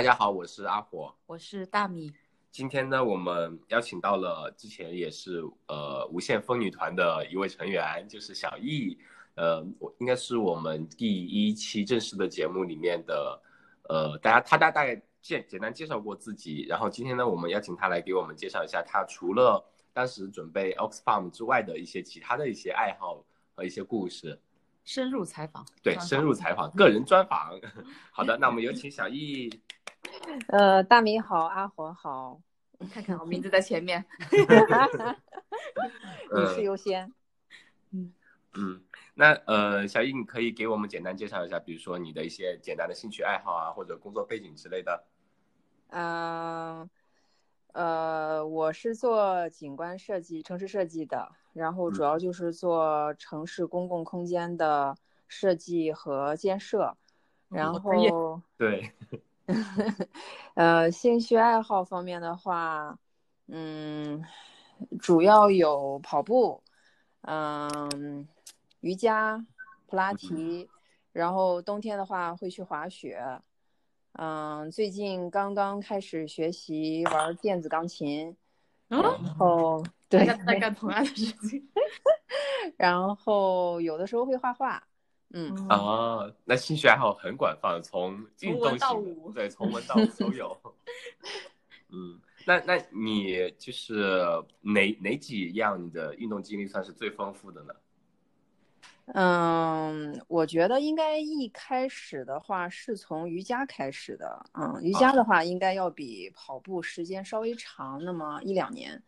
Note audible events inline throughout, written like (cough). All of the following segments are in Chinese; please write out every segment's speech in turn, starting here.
大家好，我是阿火，我是大米。今天呢，我们邀请到了之前也是呃无限风女团的一位成员，就是小易。呃，我应该是我们第一期正式的节目里面的，呃，大家他大大概简简单介绍过自己，然后今天呢，我们邀请他来给我们介绍一下他除了当时准备 Oxfam 之外的一些其他的一些爱好和一些故事。深入采访，对，深入采访，(laughs) 个人专访。好的，那我们有请小易。(laughs) 呃，大米好，阿火好，看看我名字在前面，女士优先。嗯嗯，那呃，小易，你可以给我们简单介绍一下，比如说你的一些简单的兴趣爱好啊，或者工作背景之类的。嗯，呃，我是做景观设计、城市设计的。然后主要就是做城市公共空间的设计和建设，然后对，(laughs) 呃，兴趣爱好方面的话，嗯，主要有跑步，嗯，瑜伽、普拉提，然后冬天的话会去滑雪，嗯，最近刚刚开始学习玩电子钢琴，然后。对，在干同样的事情，(laughs) 然后有的时候会画画，嗯啊，那兴趣爱好很广泛，从运动型，对，从文到武都有。嗯，那那你就是哪哪几样你的运动经历算是最丰富的呢？嗯，我觉得应该一开始的话是从瑜伽开始的，嗯，瑜伽的话应该要比跑步时间稍微长那么一两年。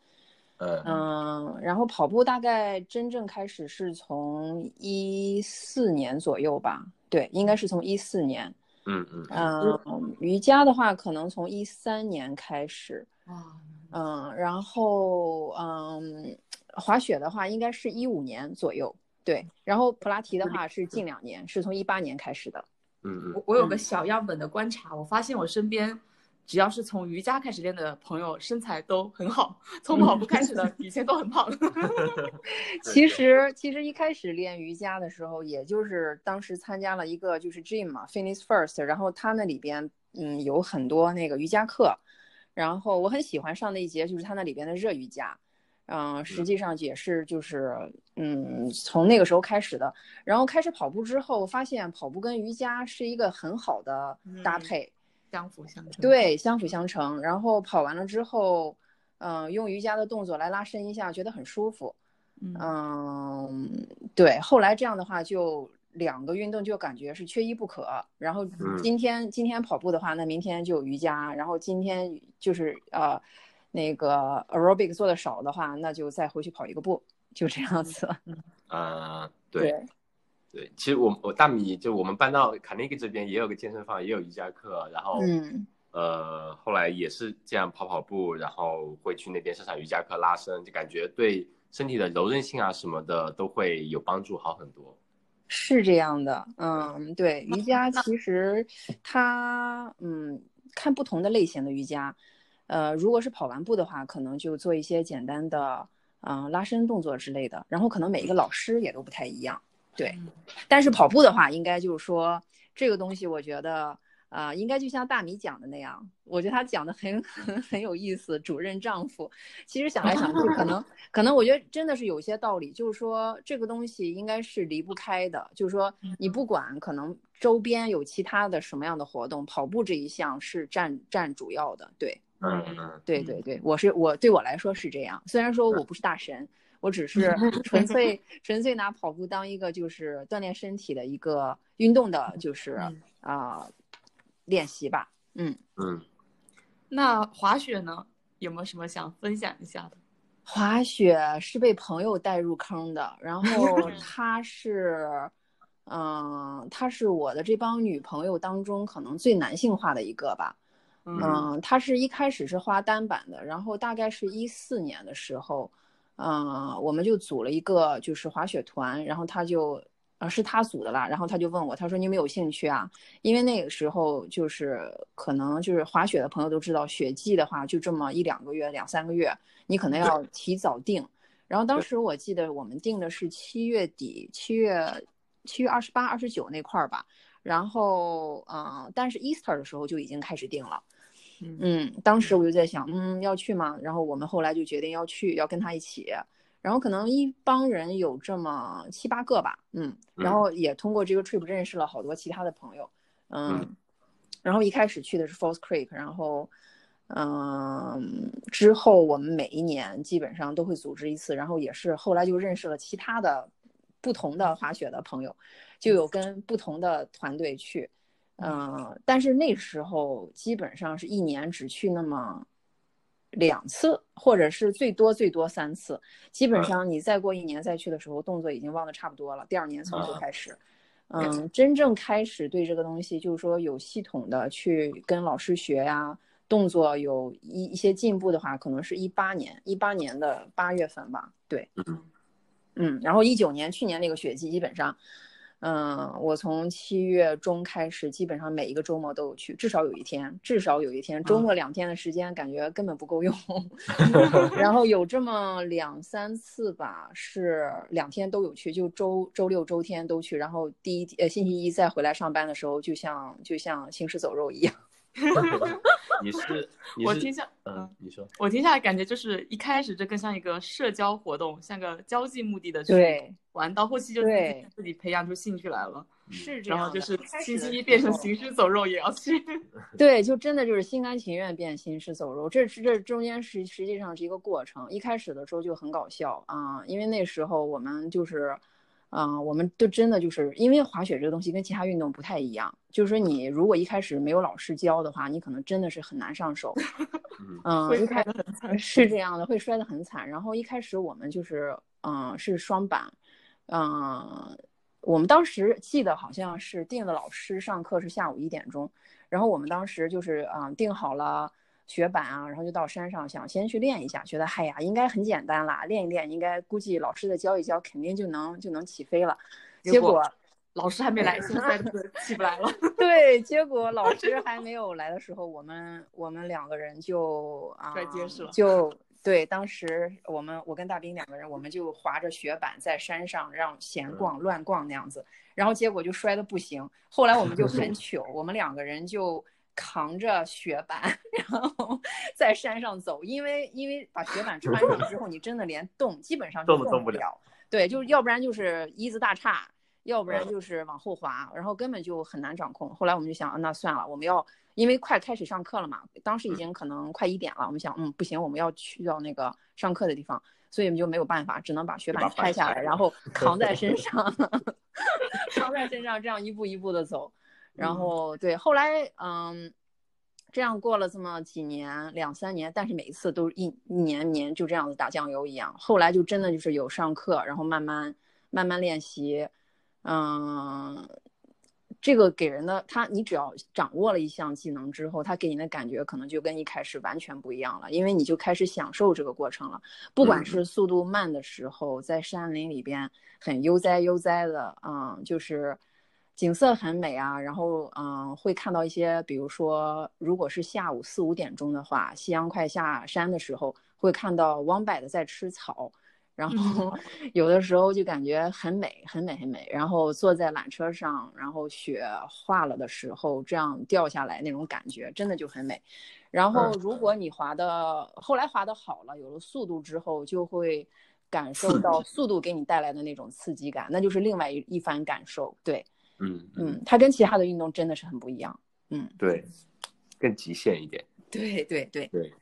嗯，然后跑步大概真正开始是从一四年左右吧，对，应该是从一四年。嗯嗯嗯，瑜伽的话可能从一三年开始。嗯，然后嗯，滑雪的话应该是一五年左右，对，然后普拉提的话是近两年，是从一八年开始的。嗯嗯，我我有个小样本的观察，我发现我身边。只要是从瑜伽开始练的朋友，身材都很好；从跑步开始的，(laughs) 以前都很胖。(laughs) 其实，其实一开始练瑜伽的时候，也就是当时参加了一个就是 gym 嘛，Fitness First，然后他那里边嗯有很多那个瑜伽课，然后我很喜欢上那一节，就是他那里边的热瑜伽，嗯，实际上也是就是嗯从那个时候开始的，然后开始跑步之后，发现跑步跟瑜伽是一个很好的搭配。相辅相成，对，相辅相成。然后跑完了之后，嗯，用瑜伽的动作来拉伸一下，觉得很舒服。嗯，对。后来这样的话，就两个运动就感觉是缺一不可。然后今天今天跑步的话，那明天就瑜伽。然后今天就是呃，那个 aerobic 做的少的话，那就再回去跑一个步，就这样子。啊，对。对，其实我我大米就我们搬到卡内基这边也有个健身房，也有瑜伽课，然后嗯呃后来也是这样跑跑步，然后会去那边上上瑜伽课拉伸，就感觉对身体的柔韧性啊什么的都会有帮助，好很多。是这样的，嗯，对，瑜伽其实它嗯看不同的类型的瑜伽，呃如果是跑完步的话，可能就做一些简单的嗯拉伸动作之类的，然后可能每一个老师也都不太一样。对，但是跑步的话，应该就是说这个东西，我觉得啊，应该就像大米讲的那样，我觉得他讲的很很 (laughs) 很有意思。主任丈夫，其实想来想去，可能 (laughs) 可能我觉得真的是有些道理，就是说这个东西应该是离不开的，就是说你不管可能周边有其他的什么样的活动，跑步这一项是占占主要的。对，嗯嗯，对对对，我是我对我来说是这样，虽然说我不是大神。我只是纯粹纯粹拿跑步当一个就是锻炼身体的一个运动的，就是啊练习吧。嗯嗯。那滑雪呢？有没有什么想分享一下的？滑雪是被朋友带入坑的，然后 (laughs) 他是，嗯，他是我的这帮女朋友当中可能最男性化的一个吧。嗯，他是一开始是滑单板的，然后大概是一四年的时候。嗯，我们就组了一个就是滑雪团，然后他就，呃，是他组的啦，然后他就问我，他说你有没有兴趣啊？因为那个时候就是可能就是滑雪的朋友都知道，雪季的话就这么一两个月、两三个月，你可能要提早定。然后当时我记得我们定的是七月底，七月七月二十八、二十九那块儿吧。然后嗯、呃但是 Easter 的时候就已经开始定了。嗯。嗯，当时我就在想，嗯，要去吗？然后我们后来就决定要去，要跟他一起。然后可能一帮人有这么七八个吧，嗯，然后也通过这个 trip 认识了好多其他的朋友，嗯，嗯。然后一开始去的是 Falls Creek，然后，嗯，之后我们每一年基本上都会组织一次，然后也是后来就认识了其他的不同的滑雪的朋友，就有跟不同的团队去，嗯，但是那时候基本上是一年只去那么两次，或者是最多最多三次。基本嗯上你再过一年再去的时候，动作已经忘得差不多了。第二年从头啊开始，嗯，真正开始对这个东西，就是说有系统的去跟老师学呀，动作有一一些进步的话，可能是一八年，一八年的八月份吧。对，嗯嗯，然后一九年去年那个雪季，基本上，嗯，我从七月中开始，基本上每一个周末都有去，至少有一天，至少有一天，周末两天的时间，感觉根本不够用。(laughs) 然后有这么两三次吧，是两天都有去，就周周六周天都去。然后第一呃星期一再回来上班的时候，就像就像行尸走肉一样。(laughs) 你是你是我听下，嗯，你说我听下来感觉就是一开始这更像一个社交活动，像个交际目的的去对，玩，到后期就自己自己培养出兴趣来了，是这样。然后就是星期一变成行尸走肉也要去。(laughs) 对，就真的就是心甘情愿变行尸走肉，这是这中间实实际上是一个过程。一开始的时候就很搞笑啊、因为那时候我们就是，啊、我们都真的就是因为滑雪这个东西跟其他运动不太一样，就是说你如果一开始没有老师教的话，你可能真的是很难上手。(laughs) 嗯一开摔得很惨 (laughs) 是这样的，会摔得很惨。然后一开始我们就是，嗯，是双板，嗯，我们当时记得好像是定的老师上课是下午一点钟，然后我们当时就是，嗯，定好了雪板啊，然后就到山上想先去练一下，觉得嗨呀，应该很简单啦，练一练，应该估计老师再教一教，肯定就能就能起飞了。结果果老师还没来，现在就是 (laughs) 起不来了。(laughs) 对，结果老师还没有来的时候，我们我们两个人就啊，摔结实了就对，当时我们我跟大兵两个人，我们就滑着雪板在山上让闲逛乱逛那样子，然后结果就摔得不行。后来我们就 (laughs) 很糗，我们两个人就扛着雪板，然后 (laughs) 在山上走，因为因为把雪板穿上之后，你真的连动基本上就动都动不了了。对，就是要不然就是一字大叉，要不然就是往后滑，然后根本就很难掌控。后来我们就想，啊那算了，我们要因为快开始上课了嘛，当时已经可能快一点了，我们想，嗯，不行，我们要去到那个上课的地方，所以我们就没有办法，只能把雪板拆下来，然后 (laughs) 扛在身上，(laughs) 扛在身上，这样一步一步的走。然嗯后对，后来嗯，这样过了这么几年，两三年，但是每一次都一一年年就这样子打酱油一样。后来就真的就是有上课，然后慢慢慢慢练习，嗯，这个给人的他，你只要掌握了一项技能之后，他给你的感觉可能就跟一开始完全不一样了，因为你就开始享受这个过程了。不管嗯是速度慢的时候，在山林里边很悠哉悠哉的，嗯，就是景色很美啊，然后嗯，会看到一些，比如说，如果是下午四五点钟的话，夕阳快下山的时候，会看到王柏的在吃草。然后 (laughs) 有的时候就感觉很美，很美，很美。然后坐在缆车上，然后雪化了的时候，这样掉下来那种感觉，真的就很美。然后如果你滑的后来滑的好了，有了速度之后，就会感受到速度给你带来的那种刺激感，那就是另外一一番感受。对，嗯嗯，它跟其他的运动真的是很不一样。嗯，对，更极限一点。对对对，对，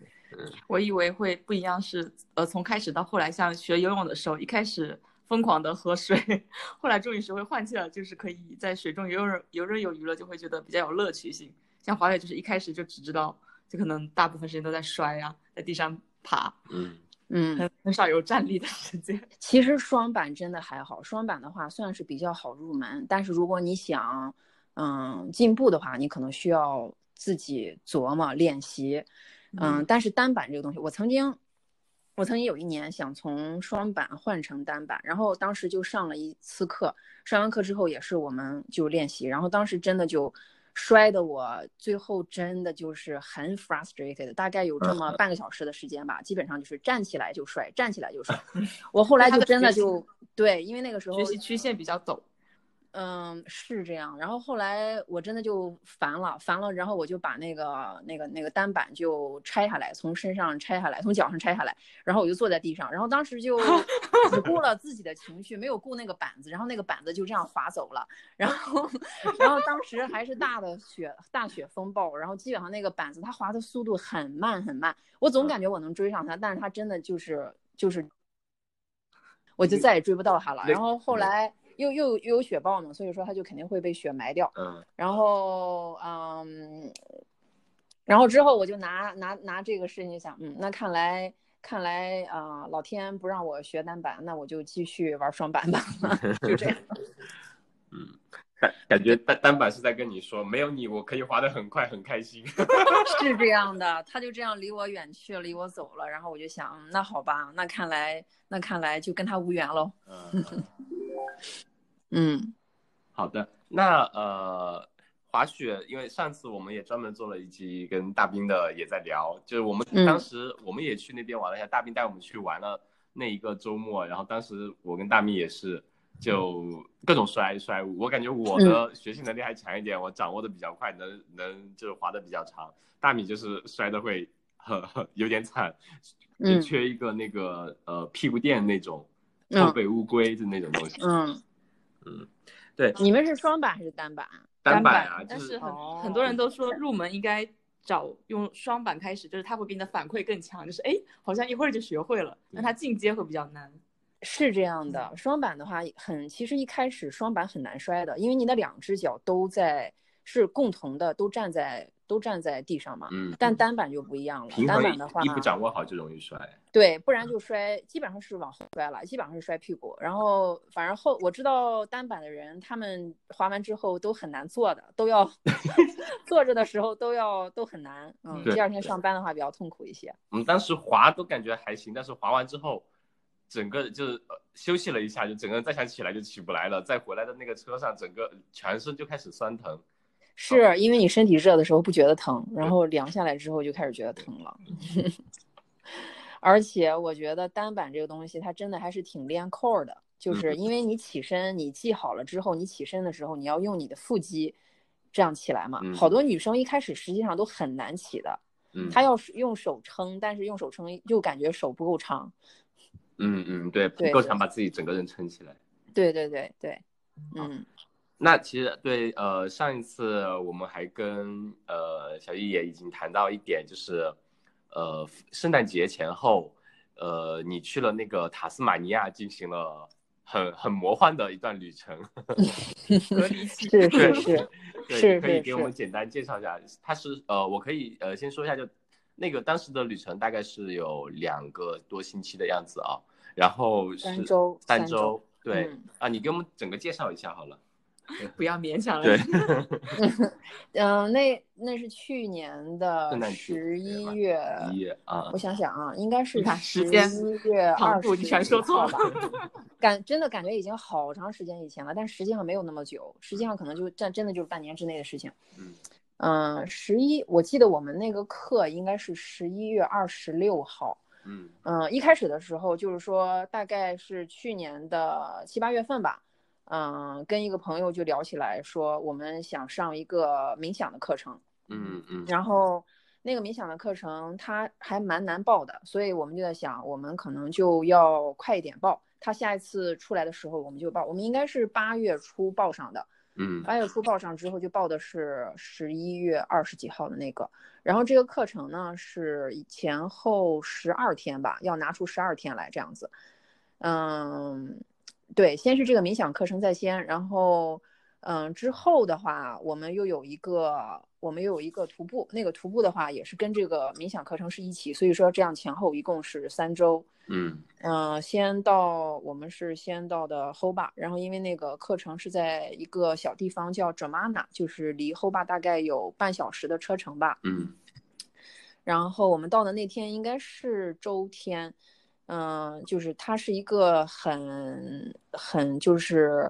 我以为会不一样是，呃，从开始到后来，像学游泳的时候，一开始疯狂的喝水，(laughs) 后来终于学会换气了，就是可以在水中游刃游刃有余了，就会觉得比较有乐趣性。像滑雪就是一开始就只知道，就可能大部分时间都在摔呀、在地上爬，嗯嗯，很很少有站立的时间。(laughs) 其实双板真的还好，双板的话算是比较好入门，但是如果你想，嗯，进步的话，你可能需要自己琢磨练习，嗯，但是单板这个东西，我曾经，我曾经有一年想从双板换成单板，然后当时就上了一次课，上完课之后也是我们就练习，然后当时真的就摔的我最后真的就是很 frustrated，大概有这么半个小时的时间吧，基本上就是站起来就摔，站起来就摔。(laughs) 我后来就真的就对，因为那个时候学习曲线比较陡，嗯，是这样。然后后来我真的就烦了，烦了，然后我就把那个那个那个单板就拆下来，从身上拆下来，从脚上拆下来，然后我就坐在地上，然后当时就只顾了自己的情绪，没有顾那个板子，然后那个板子就这样滑走了。然后，然后当时还是大的雪大雪风暴，然后基本上那个板子它滑的速度很慢很慢，我总感觉我能追上它，但是它真的就是就是，我就再也追不到它了。然后后来。又又又有雪豹嘛，所以说它就肯定会被雪埋掉。嗯，然后嗯，然后之后我就拿拿拿这个事情想，嗯，那看来看来啊，老天不让我学单板，那我就继续玩双板吧，(laughs) 就这样。(laughs) 嗯，感感觉单单板是在跟你说，没有你我可以滑得很快很开心。(laughs) 是这样的，他就这样离我远去了，离我走了。然后我就想，那好吧，那看来那看来就跟他无缘喽。嗯。嗯，好的。那呃，滑雪，因为上次我们也专门做了一期跟大兵的，也在聊，就是我们当时我们也去那边玩了一下，大兵带我们去玩了那一个周末，然后当时我跟大兵也是就各种摔摔我感觉我的学习能力还强一点，我掌握的比较快，能能就是滑的比较长。大米就是摔的会很很有点惨，就缺一个那个呃屁股垫那种后背乌龟的那种东西。嗯。嗯，对，你们是双板还是单板？单板啊，但是很很多人都说入门应该找用双板开始，就是它会给你的反馈更强，就是哎，好像一会儿就学会了。那它进阶会比较难。是这样的，双板的话很，其实一开始双板很难摔的，因为你的两只脚都在是共同的，都站在。都站在地上嘛，嗯，但单板就不一样了。单板的话，一不掌握好就容易摔。对，不然就摔，基本上是往后摔了，基本上是摔屁股。然后反正后我知道单板的人，他们滑完之后都很难坐的，都要 (laughs) 坐着的时候都要都很难。嗯，第二天上班的话比较痛苦一些。我们当时滑都感觉还行，但是滑完之后，整个就是休息了一下，就整个人再想起来就起不来了。再回来的那个车上，整个全身就开始酸疼。是因为你身体热的时候不觉得疼，然后凉下来之后就开始觉得疼了。(laughs) 而且我觉得单板这个东西，它真的还是挺练 core 的，就是因为你起身，你系好了之后，你起身的时候你要用你的腹肌这样起来嘛。好多女生一开始实际上都很难起的，她要用手撑，但是用手撑又感觉手不够长。嗯嗯，对，不够长把自己整个人撑起来。对对对对，嗯。那其实对，呃，上一次我们还跟呃小易也已经谈到一点，就是，呃，圣诞节前后，呃，你去了那个塔斯马尼亚，进行了很很魔幻的一段旅程。(laughs) (laughs) 是 (laughs) 是是，对，可以给我们简单介绍一下。它是呃，我可以呃先说一下，就那个当时的旅程大概是有两个多星期的样子啊，然后是三周，三周，对啊，你给我们整个介绍一下好了。(laughs) 不要勉强了。对，嗯，(laughs) 那那是去年的十一月。一月啊，我想想啊，应该是十一月二十。你全说错了。感真的感觉已经好长时间以前了，但实际上没有那么久，实际上可能就这真的就是半年之内的事情。嗯嗯，十一，我记得我们那个课应该是十一月二十六号。嗯嗯，一开始的时候就是说大概是去年的七八月份吧。嗯，跟一个朋友就聊起来，说我们想上一个冥想的课程。嗯嗯。然后那个冥想的课程他还蛮难报的，所以我们就在想，我们可能就要快一点报。他下一次出来的时候我们就报。我们应该是八月初报上的。嗯。八月初报上之后就报的是十一月二十几号的那个。然后这个课程呢是前后十二天吧，要拿出十二天来这样子。嗯。对，先是这个冥想课程在先，然后，嗯，之后的话，我们又有一个，我们又有一个徒步，那个徒步的话也是跟这个冥想课程是一起，所以说这样前后一共是三周。嗯嗯，先到我们是先到的 Hoba，然后因为那个课程是在一个小地方叫 Jamana，就是离 Hoba 大概有半小时的车程吧。嗯，然后我们到的那天应该是周天。嗯，就是它是一个很很就是，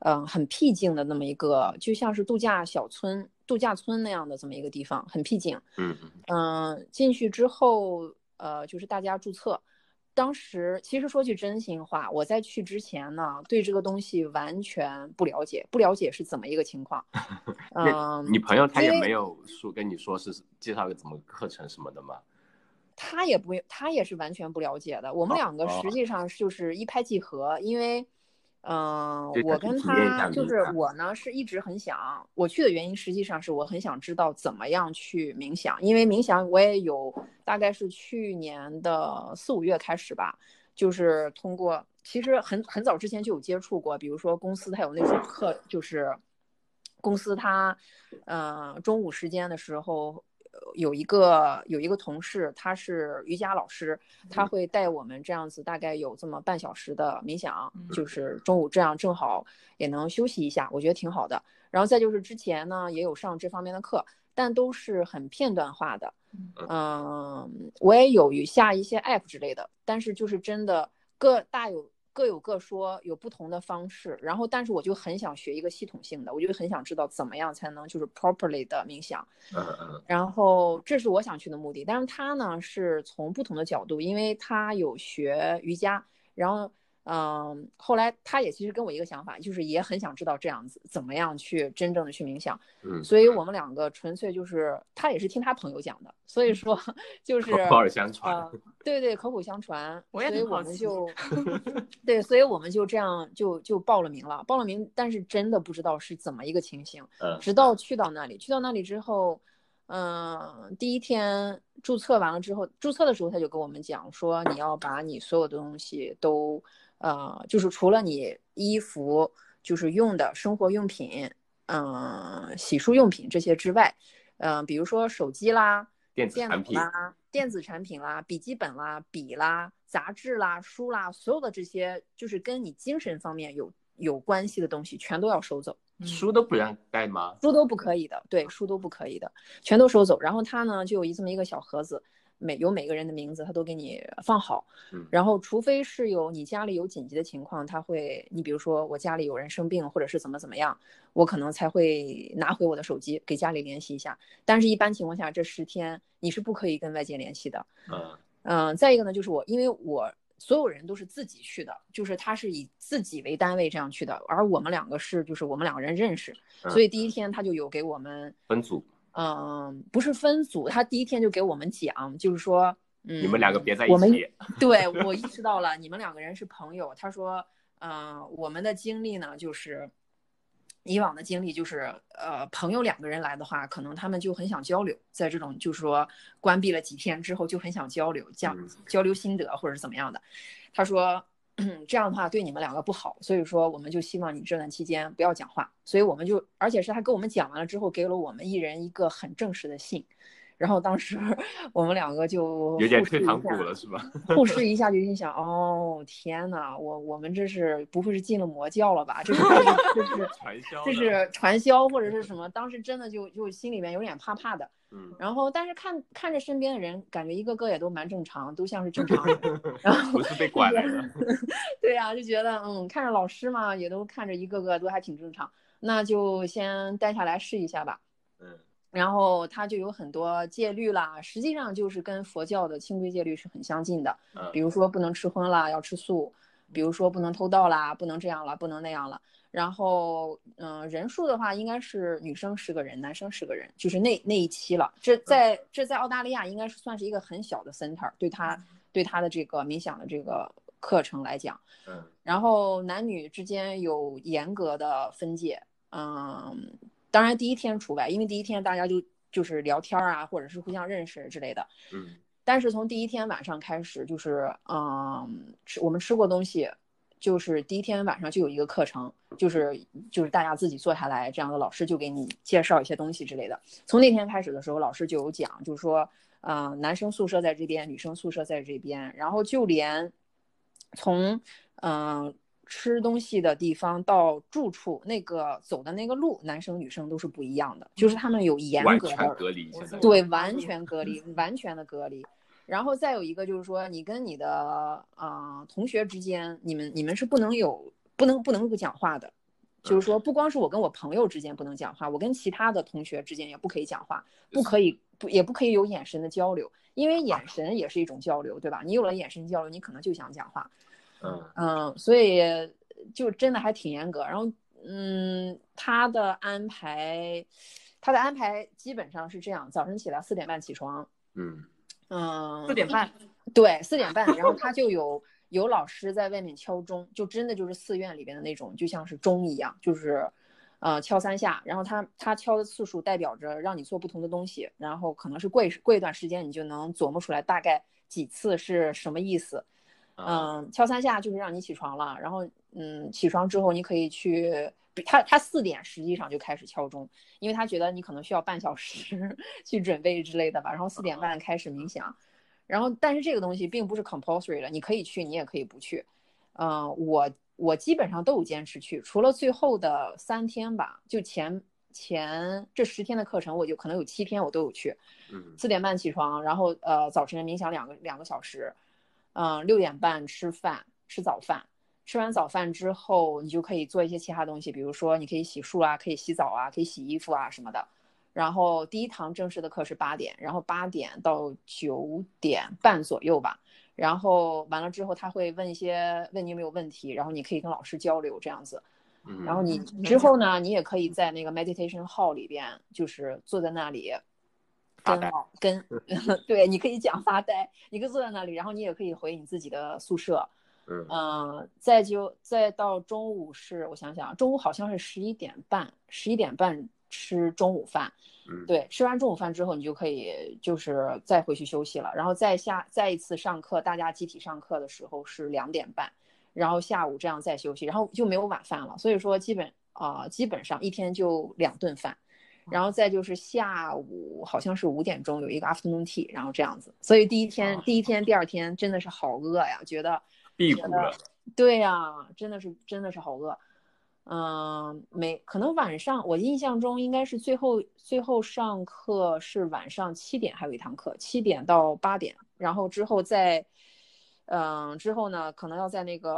嗯，很僻静的那么一个，就像是度假小村、度假村那样的这么一个地方，很僻静。嗯嗯。进去之后，呃，就是大家注册，当时其实说句真心话，我在去之前呢，对这个东西完全不了解，不了解是怎么一个情况。(laughs) 嗯，你朋友他也没有说跟你说是介绍个怎么课程什么的吗？他也不，他也是完全不了解的。我们哦两个哦实际上就是一拍即合，因为，嗯、对我跟他就是我呢是一直很想，我去的原因实际上是我很想知道怎么样去冥想，因为冥想我也有大概是去年的四五月开始吧，就是通过其实很很早之前就有接触过，比如说公司它有那种课，就是公司它，呃，中午时间的时候。呃有一个有一个同事，他是瑜伽老师，他会带我们这样子，大概有这么半小时的冥想，就是中午这样正好也能休息一下，我觉得挺好的。然后再就是之前呢也有上这方面的课，但都是很片段化的。嗯，我也有下一些 app 之类的，但是就是真的各大有各有各说，有不同的方式。然后，但是我就很想学一个系统性的，我就很想知道怎么样才能就是 properly 的冥想。嗯嗯然后这是我想去的目的，但是他呢是从不同的角度，因为他有学瑜伽，然后嗯，后来他也其实跟我一个想法，就是也很想知道这样子怎么样去真正的去冥想，嗯，所以我们两个纯粹就是他也是听他朋友讲的，所以说就是口耳相传。呃，对对，口口相传，我也所以我们就 (laughs) 对，所以我们就这样就就报了名了，报了名，但是真的不知道是怎么一个情形，嗯直到去到那里，去到那里之后，嗯、第一天注册完了之后，注册的时候他就跟我们讲说，你要把你所有的东西都，呃，就是除了你衣服就是用的生活用品，嗯、洗漱用品这些之外，嗯、比如说手机啦。电电子产品，啦、电子产品啦、笔记本啦、笔啦、杂志啦、书啦，所有的这些就是跟你精神方面有有关系的东西，全都要收走，书都不让带吗？书都不可以的，对，书都不可以的，全都收走。然后他呢，就有一这么一个小盒子，每有每个人的名字，他都给你放好。嗯然后，除非是有你家里有紧急的情况，他会，你比如说我家里有人生病，或者是怎么怎么样，我可能才会拿回我的手机给家里联系一下。但是，一般情况下，这十天你是不可以跟外界联系的。嗯嗯，再一个呢，就是我，因为我所有人都是自己去的，就是他是以自己为单位这样去的，而我们两个是，就是我们两个人认识，嗯所以第一天他就有给我们，分组，嗯，不是分组，他第一天就给我们讲，就是说，嗯，你们两个别在一我们起。对我意识到了，你们两个人是朋友。他说，嗯、我们的经历呢，就是以往的经历，就是呃，朋友两个人来的话，可能他们就很想交流，在这种就是说关闭了几天之后，就很想交流，讲嗯交流心得或者是怎么样的。他说。(clears throat) 这样的话对你们两个不好，所以说我们就希望你这段期间不要讲话。所以我们就，而且是他跟我们讲完了之后，给了我们一人一个很正式的信。然后当时 (laughs) 我们两个就有点退堂鼓了是吧？互视一下就 (laughs) 心想，哦天呐，我我们这是不会是进了魔教了吧？这是这是传销，这是传销或者是什么？当时真的就就心里面有点怕怕的。嗯，然后但是看看着身边的人，感觉一个个也都蛮正常，都像是正常人。(laughs) 然后不是被拐来的。对呀、就觉得嗯，看着老师嘛，也都看着一个个都还挺正常，那就先待下来试一下吧。嗯然后它就有很多戒律啦，实际上就是跟佛教的清规戒律是很相近的。嗯比如说不能吃荤啦，要吃素；比如说不能偷盗啦，不能这样了，不能那样了。然后，嗯、人数的话，应该是女生十个人，男生十个人，就是那那一期了。这在这在澳大利亚应该是算是一个很小的 center，对他对他的这个冥想的这个课程来讲。嗯然后男女之间有严格的分界，嗯，当然第一天除外，因为第一天大家就就是聊天啊，或者是互相认识之类的。嗯但是从第一天晚上开始，就是嗯，吃我们吃过东西，就是第一天晚上就有一个课程，就是就是大家自己坐下来，这样的老师就给你介绍一些东西之类的。从那天开始的时候，老师就有讲，就是说，呃，男生宿舍在这边，女生宿舍在这边，然后就连从嗯、呃吃东西的地方到住处那个走的那个路，男生女生都是不一样的，就是他们有严格的全隔离，对，完全隔离，完全的隔离。然后再有一个就是说，你跟你的呃同学之间，你们你们是不能有不能不能不讲话的，就是说不光是我跟我朋友之间不能讲话，我跟其他的同学之间也不可以讲话，不可以不也不可以有眼神的交流，因为眼神也是一种交流，对吧？你有了眼神交流，你可能就想讲话。嗯嗯，所以就真的还挺严格。然后，嗯，他的安排，他的安排基本上是这样：早晨起来四点半起床，嗯嗯，四点半，对，四点半，然后他就有有老师在外面敲钟，就真的就是寺院里边的那种，就像是钟一样，就是，呃，敲三下，然后他他敲的次数代表着让你做不同的东西，然后可能是过一过一段时间，你就能琢磨出来大概几次是什么意思。啊。嗯，敲三下就是让你起床了，然后嗯，起床之后你可以去，他他四点实际上就开始敲钟，因为他觉得你可能需要半小时 (laughs) 去准备之类的吧，然后四点半开始冥想，然后但是这个东西并不是 compulsory 的，你可以去，你也可以不去，嗯、我我基本上都有坚持去，除了最后的三天吧，就前前这十天的课程，我就可能有七天我都有去，嗯。四点半起床，然后呃早晨冥想两个两个小时，嗯、六点半吃饭吃早饭，吃完早饭之后，你就可以做一些其他东西，比如说你可以洗漱啊，可以洗澡啊，可以洗衣服啊什么的。然后第一堂正式的课是八点，然后八点到九点半左右吧。然后完了之后，他会问一些问你有没有问题，然后你可以跟老师交流这样子。嗯，然后你嗯之后呢，你也可以在那个 meditation hall 里边，就是坐在那里，跟发呆老跟 (laughs) 对，你可以讲发呆，你可以坐在那里，然后你也可以回你自己的宿舍，嗯。嗯、再就再到中午是，我想想，中午好像是十一点半，十一点半吃中午饭，嗯。对，吃完中午饭之后，你就可以就是再回去休息了，然后再下再一次上课，大家集体上课的时候是两点半，然后下午这样再休息，然后就没有晚饭了，所以说基本啊、基本上一天就两顿饭，然后再就是下午好像是五点钟有一个 afternoon tea，然后这样子，所以第一天、啊第一天第二天真的是好饿呀，觉得觉得辟谷了，对呀、真的是真的是好饿。嗯，没可能晚上我印象中应该是最后最后上课是晚上七点还有一堂课，七点到八点，然后之后再，嗯，之后呢可能要在那个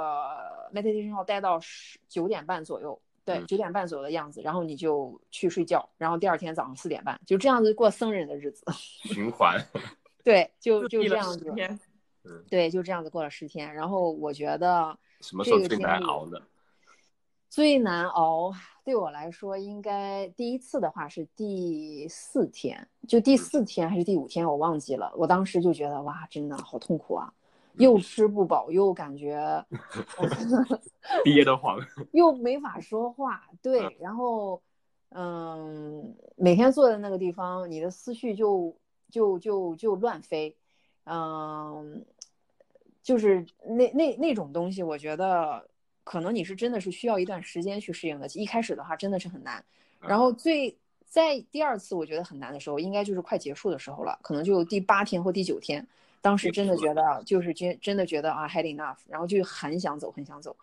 meditation hall 待到十九点半左右，对，嗯九点半左右的样子，然后你就去睡觉，然后第二天早上四点半，就这样子过僧人的日子，(laughs) 循环，(laughs) 对，就就这样子，(laughs) 对，就这样子过了十天，然后我觉得。什么时候最难熬的？最难熬对我来说，应该第一次的话是第四天，就第四天还是第五天，我忘记了。我当时就觉得哇，真的好痛苦啊，又吃不饱，又感觉 (laughs) 憋得慌，(laughs) 又没法说话，对，然后嗯，每天坐在那个地方，你的思绪就就就就乱飞，嗯，就是那那那种东西，我觉得可能你是真的是需要一段时间去适应的。一开始的话真的是很难，然后最在第二次我觉得很难的时候，应该就是快结束的时候了，可能就第八天或第九天，当时真的觉得就是真真的觉得啊 had enough，然后就很想走，很想走。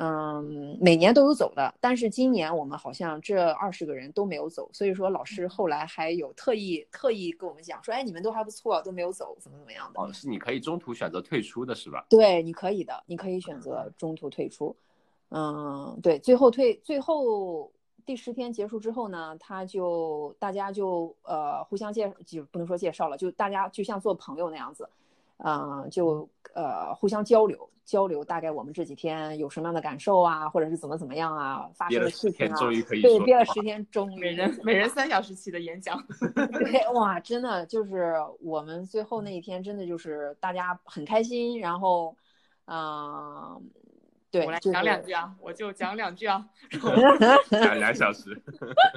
嗯，每年都有走的，但是今年我们好像这二十个人都没有走，所以说老师后来还有特意特意跟我们讲说，哎，你们都还不错，都没有走，怎么怎么样的。哦，是你可以中途选择退出的是吧？对，你可以的，你可以选择中途退出。嗯，对，最后退，最后第十天结束之后呢，他就大家就呃互相介，就不能说介绍了，就大家就像做朋友那样子，嗯、就呃互相交流交流，大概我们这几天有什么样的感受啊，或者是怎么怎么样啊，发生了十天的事情啊，终于可。以对，憋了十天，终于每人每人三小时起的演讲，(laughs) 对，哇，真的就是我们最后那一天，真的就是大家很开心，然后，嗯、对，我来讲两句啊，我就讲两句啊。讲 (laughs) 两小时，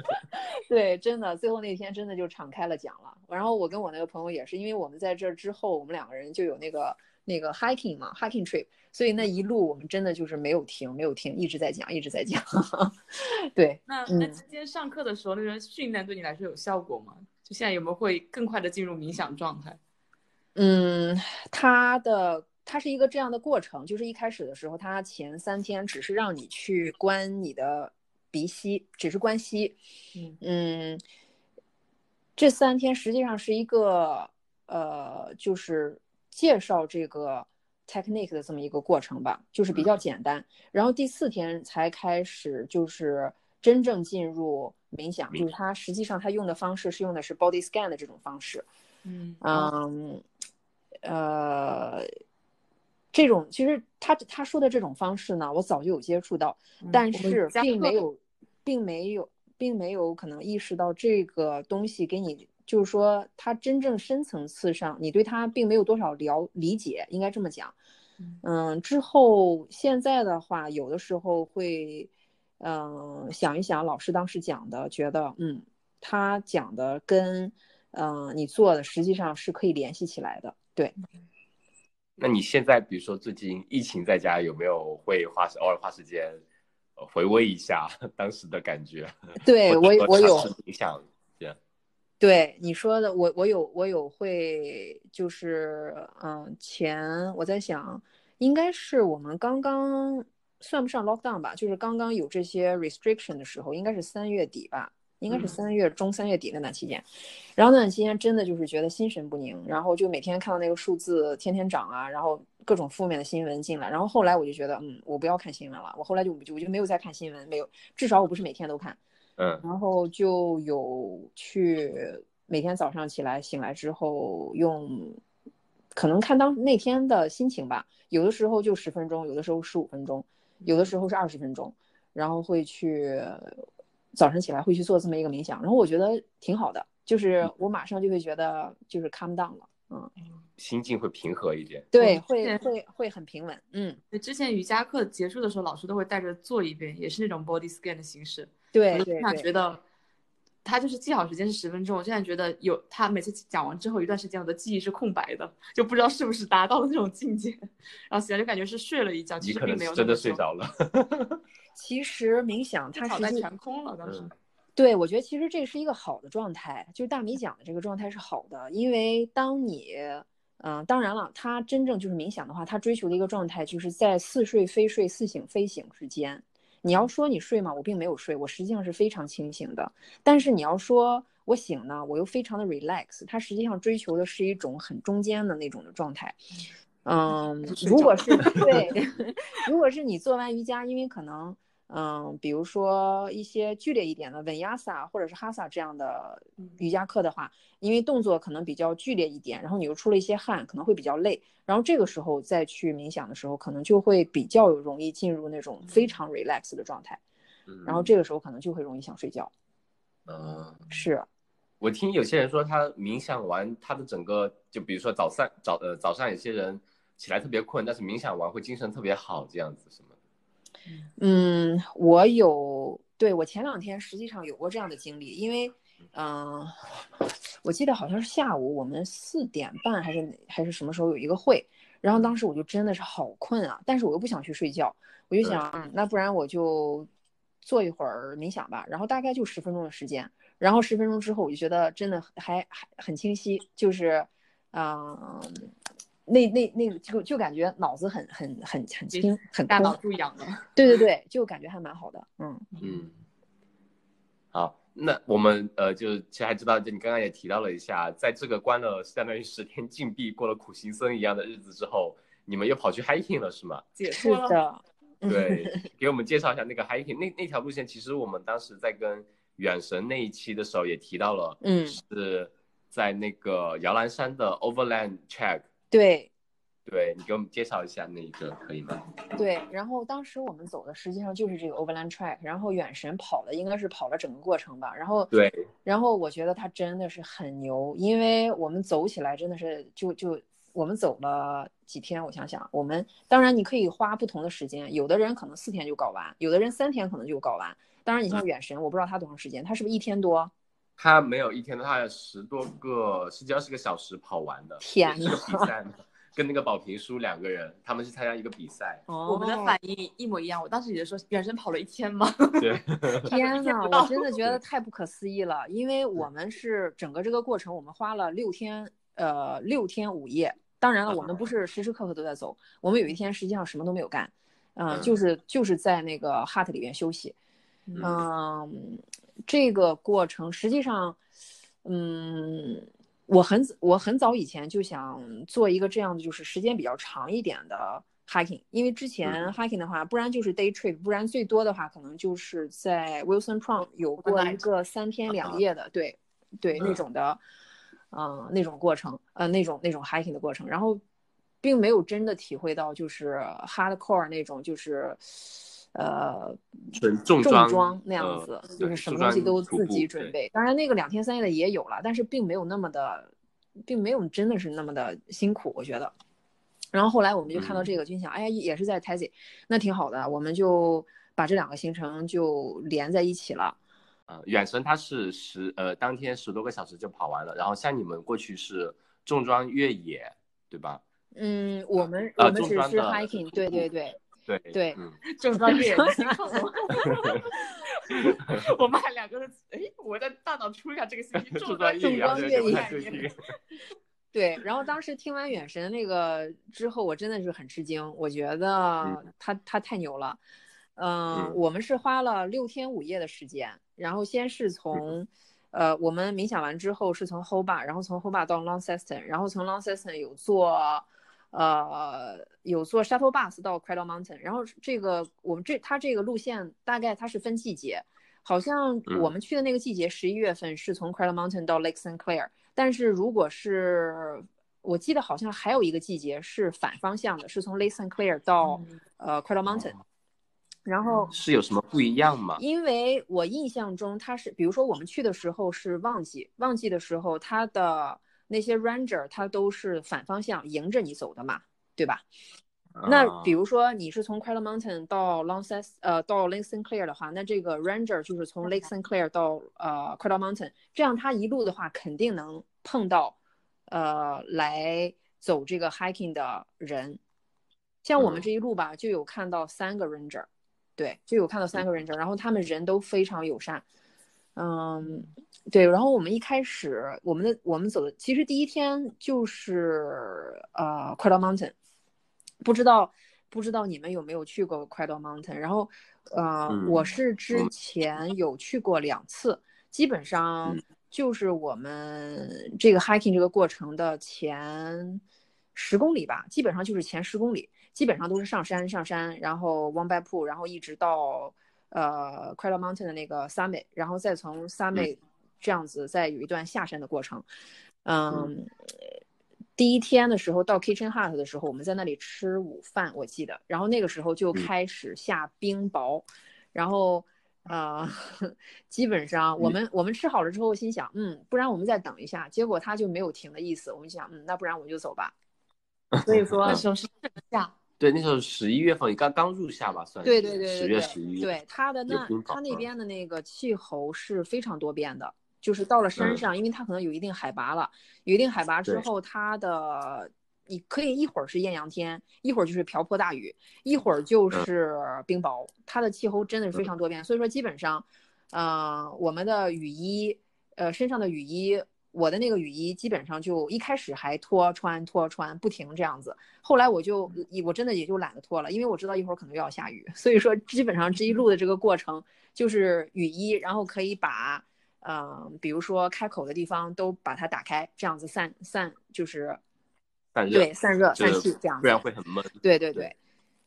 (laughs) 对，真的，最后那天真的就敞开了讲了。然后我跟我那个朋友也是，因为我们在这之后，我们两个人就有那个那个 hiking 嘛，hiking trip，所以那一路我们真的就是没有停，没有停，一直在讲，一直在讲。(laughs) 对，那那嗯今天上课的时候，那个训练对你来说有效果吗？就现在有没有会更快的进入冥想状态？嗯，他的它是一个这样的过程，就是一开始的时候，它前三天只是让你去关你的鼻息，只是关息。嗯嗯，这三天实际上是一个呃，就是介绍这个 technique 的这么一个过程吧，就是比较简单。然后第四天才开始就是真正进入冥想，就是它实际上它用的方式是用的是 body scan 的这种方式。嗯嗯，呃，这种其实他他说的这种方式呢，我早就有接触到，但是并没有，并没有，并没有可能意识到这个东西给你，就是说他真正深层次上，你对他并没有多少了理解，应该这么讲。嗯，之后现在的话，有的时候会，嗯，想一想老师当时讲的，觉得嗯，他讲的跟。嗯，你做的实际上是可以联系起来的，对。那你现在比如说最近疫情在家，有没有会花偶尔花时间回味一下 (laughs) 当时的感觉？对我我有影响，对。对你说的，我我有我有会就是嗯，前我在想，应该是我们刚刚算不上 lockdown 吧，就是刚刚有这些 restriction 的时候，应该是三月底吧。应该是三月中、三月底那段期间，然后那段期间真的就是觉得心神不宁，然后就每天看到那个数字天天涨啊，然后各种负面的新闻进来，然后后来我就觉得，嗯，我不要看新闻了，我后来就就我就没有再看新闻，没有，至少我不是每天都看，嗯，然后就有去每天早上起来醒来之后用，可能看当那天的心情吧，有的时候就十分钟，有的时候十五分钟，有的时候是二十分钟，然后会去。早晨起来会去做这么一个冥想，然后我觉得挺好的，就是我马上就会觉得就是 calm down 了，嗯，心境会平和一点，对，会会会很平稳，嗯。之前瑜伽课结束的时候，老师都会带着做一遍，也是那种 body scan 的形式，对对对。觉得他就是记好时间是十分钟，我现在觉得有他每次讲完之后一段时间，我的记忆是空白的，就不知道是不是达到了那种境界，然后起来就感觉是睡了一觉，其实并没有真的睡着了。(laughs) 其实冥想它脑袋全空了，当时。(laughs) 对，我觉得其实这是一个好的状态，就是大米讲的这个状态是好的，因为当你，嗯，当然了，他真正就是冥想的话，他追求的一个状态就是在似睡非睡、似醒非醒之间。你要说你睡吗？我并没有睡，我实际上是非常清醒的。但是你要说我醒呢，我又非常的 relax。它实际上追求的是一种很中间的那种的状态。嗯，如果是对，(laughs) 如果是你做完瑜伽，因为可能。嗯，比如说一些剧烈一点的稳压萨或者是哈萨这样的瑜伽课的话，因为动作可能比较剧烈一点，然后你又出了一些汗，可能会比较累。然后这个时候再去冥想的时候，可能就会比较容易进入那种非常 relax 的状态。然后这个时候可能就会容易想睡觉。嗯，是。我听有些人说，他冥想完，他的整个就比如说早上早呃早上有些人起来特别困，但是冥想完会精神特别好，这样子是吗？嗯，我有，对我前两天实际上有过这样的经历，因为，嗯，我记得好像是下午我们四点半还是还是什么时候有一个会，然后当时我就真的是好困啊，但是我又不想去睡觉，我就想，那不然我就做一会儿冥想吧，然后大概就十分钟的时间，然后十分钟之后我就觉得真的还还很清晰，就是，嗯。那那那个就就感觉脑子很很很很清，很大脑不痒了。对对对，就感觉还蛮好的。嗯嗯。好，那我们呃，就其实还知道，就你刚刚也提到了一下，在这个关了相当于十天禁闭、过了苦行僧一样的日子之后，你们又跑去 hiking 了，是吗？解脱了。对，给我们介绍一下那个 hiking 那那条路线。其实我们当时在跟远神那一期的时候也提到了，嗯，是在那个摇篮山的 Overland Track。对，对你给我们介绍一下那一个可以吗？对，然后当时我们走的实际上就是这个 Overland Track，然后远神跑的应该是跑了整个过程吧。然后对，然后我觉得他真的是很牛，因为我们走起来真的是就就我们走了几天，我想想，我们当然你可以花不同的时间，有的人可能四天就搞完，有的人三天可能就搞完。当然你像远神，我不知道他多长时间，他是不是一天多？他没有一天的话，十多个十几二十个小时跑完的。天呐！比赛跟那个宝平叔两个人，他们是参加一个比赛。我们的反应一模一样。我当时也说，远程跑了一天吗？(laughs) 对。(laughs) 天呐，我真的觉得太不可思议了，因为我们是整个这个过程，我们花了六天，呃，六天五夜。当然了，我们不是时时刻刻都在走，我们有一天实际上什么都没有干，嗯，就是就是在那个 hut 里面休息，嗯。这个过程实际上，嗯，我很我很早以前就想做一个这样的，就是时间比较长一点的 hiking，因为之前 hiking 的话，不然就是 day trip，不然最多的话可能就是在 Wilson Prom 有过一个三天两夜的，对对那种的，嗯，那种过程，呃，那种那种 hiking 的过程，然后并没有真的体会到就是 hardcore 那种就是。呃，重重装那样子，就是什么东西都自己准备。当然，那个两天三夜的也有了，但是并没有那么的，并没有真的是那么的辛苦，我觉得。然后后来我们就看到这个，就想，哎呀，也是在 t a z i 那挺好的，我们就把这两个行程就连在一起了。呃，远程它是十呃当天十多个小时就跑完了，然后像你们过去是重装越野，对吧？嗯，我们我们只是 hiking，对对对。对对，正专业。我们还两个人，哎，我在大脑出一下这个信息，正专业越野。对，然后当时听完远神那个之后，我真的是很吃惊，我觉得他他太牛了。嗯，我们是花了六天五夜的时间，然后先是从，呃，我们冥想完之后是从 Hobart，然后从 Hobart 到 l o n g s e s t o n 然后从 l o n g s e s t o n 有坐。呃，有坐 shuttle bus 到 Cradle Mountain，然后这个我们这它这个路线大概它是分季节，好像我们去的那个季节十一月份是从 Cradle Mountain 到 Lake St Clair，但是如果是我记得好像还有一个季节是反方向的，是从 Lake St Clair 到呃 Cradle Mountain，然后是有什么不一样吗？因为我印象中它是，比如说我们去的时候是旺季，旺季的时候它的。那些 ranger 它都是反方向迎着你走的嘛，对吧？那比如说你是从 Cradle Mountain 到 Longs，呃，到 Lake Sinclair 的话，那这个 Ranger 就是从 Lake Sinclair 到呃 Cradle Mountain，这样他一路的话肯定能碰到，呃，来走这个 hiking 的人。像我们这一路吧，就有看到三个 Ranger，对，就有看到三个 Ranger，然后他们人都非常友善。嗯，对。然后我们一开始，我们的我们走的其实第一天就是呃 Cradle Mountain。不知道不知道你们有没有去过 Cradle Mountain？然后呃，我是之前有去过两次，基本上就是我们这个 hiking 这个过程的前十公里吧，基本上就是前十公里，基本上都是上山上山，然后 one by p o o 然后一直到。呃，Cradle Mountain 的那个 summit，然后再从 summit 这样子再有一段下山的过程。嗯，第一天的时候到 Kitchen Hut 的时候，我们在那里吃午饭，我记得。然后那个时候就开始下冰雹，然后呃，(laughs) 基本上我们我们吃好了之后，心想，嗯，不然我们再等一下。结果他就没有停的意思，我们想，嗯，那不然我们就走吧。(laughs) 所以说那时候是盛夏。对，那时候十一月份，刚刚入夏吧，算对对对十月十一。对，它的那它那边的那个气候是非常多变的，就是到了山上，因为它可能有一定海拔了，有一定海拔之后，它的你可以一会儿是艳阳天，一会儿就是瓢泼大雨，一会儿就是冰雹，它的气候真的是非常多变。所以说，基本上，呃，我们的雨衣，呃，身上的雨衣。我的那个雨衣基本上就一开始还脱穿脱穿不停这样子，后来我就我真的也就懒得脱了，因为我知道一会儿可能又要下雨，所以说基本上这一路的这个过程就是雨衣，然后可以把，嗯，比如说开口的地方都把它打开，这样子散散就是散热，对，散热散气这样，不然会很闷。对对对，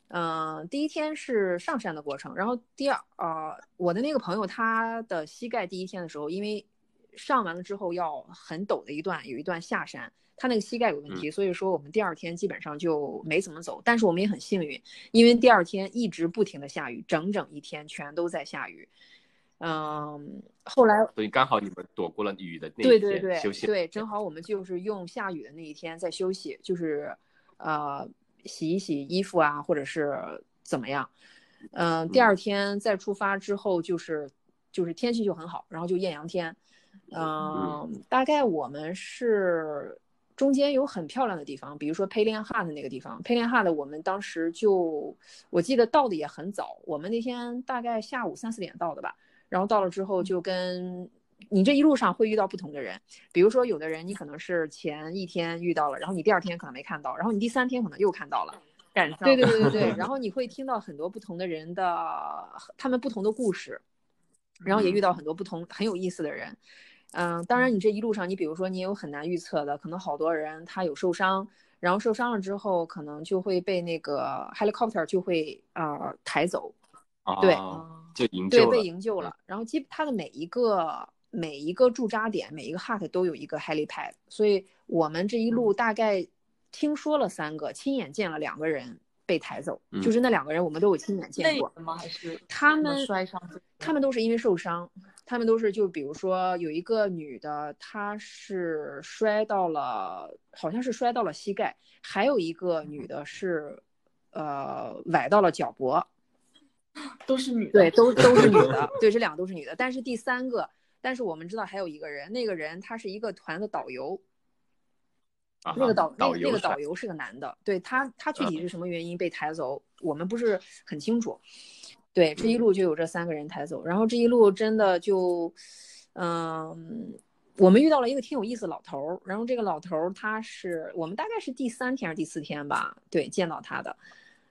嗯，第一天是上山的过程，然后第二，呃，我的那个朋友他的膝盖第一天的时候，因为。上完了之后要很陡的一段，有一段下山，他那个膝盖有问题，所以说我们第二天基本上就没怎么走。但是我们也很幸运，因为第二天一直不停的下雨，整整一天全都在下雨。嗯，后来所以刚好你们躲过了雨的那对对对休息，对，正好我们就是用下雨的那一天在休息，就是呃洗一洗衣服啊，或者是怎么样。嗯，第二天再出发之后就是就是天气就很好，然后就艳阳天。嗯，大概我们是中间有很漂亮的地方，比如说 i a n Hut 那个地方 i a n Hut 我们当时就我记得到的也很早，我们那天大概下午三四点到的吧。然后到了之后就跟你这一路上会遇到不同的人，比如说有的人你可能是前一天遇到了，然后你第二天可能没看到，然后你第三天可能又看到了，赶上。对对对对对，然后你会听到很多不同的人的他们不同的故事，然后也遇到很多不同很有意思的人。嗯，当然你这一路上，你比如说你有很难预测的，可能好多人他有受伤，然后受伤了之后，可能就会被那个 helicopter 就会啊抬走，对，就营救对，被营救了。然后基它的每一个每一个驻扎点，每一个 hut 都有一个 helipad，所以我们这一路大概听说了三个，亲眼见了两个人。被抬走，就是那两个人，我们都有亲眼见过。吗？还是他们摔伤？他们都是因为受伤。他们都是就比如说有一个女的，她是摔到了，好像是摔到了膝盖；还有一个女的是，呃，崴到了脚脖。都是女的。对，都都是女的。(laughs) 对，这两个都是女的。但是第三个，但是我们知道还有一个人，那个人他是一个团的导游。那个导那那个导游是个男的，对他他具体是什么原因被抬走，我们不是很清楚。对，这一路就有这三个人抬走，然后这一路真的就，嗯，我们遇到了一个挺有意思的老头儿，然后这个老头儿他是我们大概是第三天还是第四天吧，对，见到他的，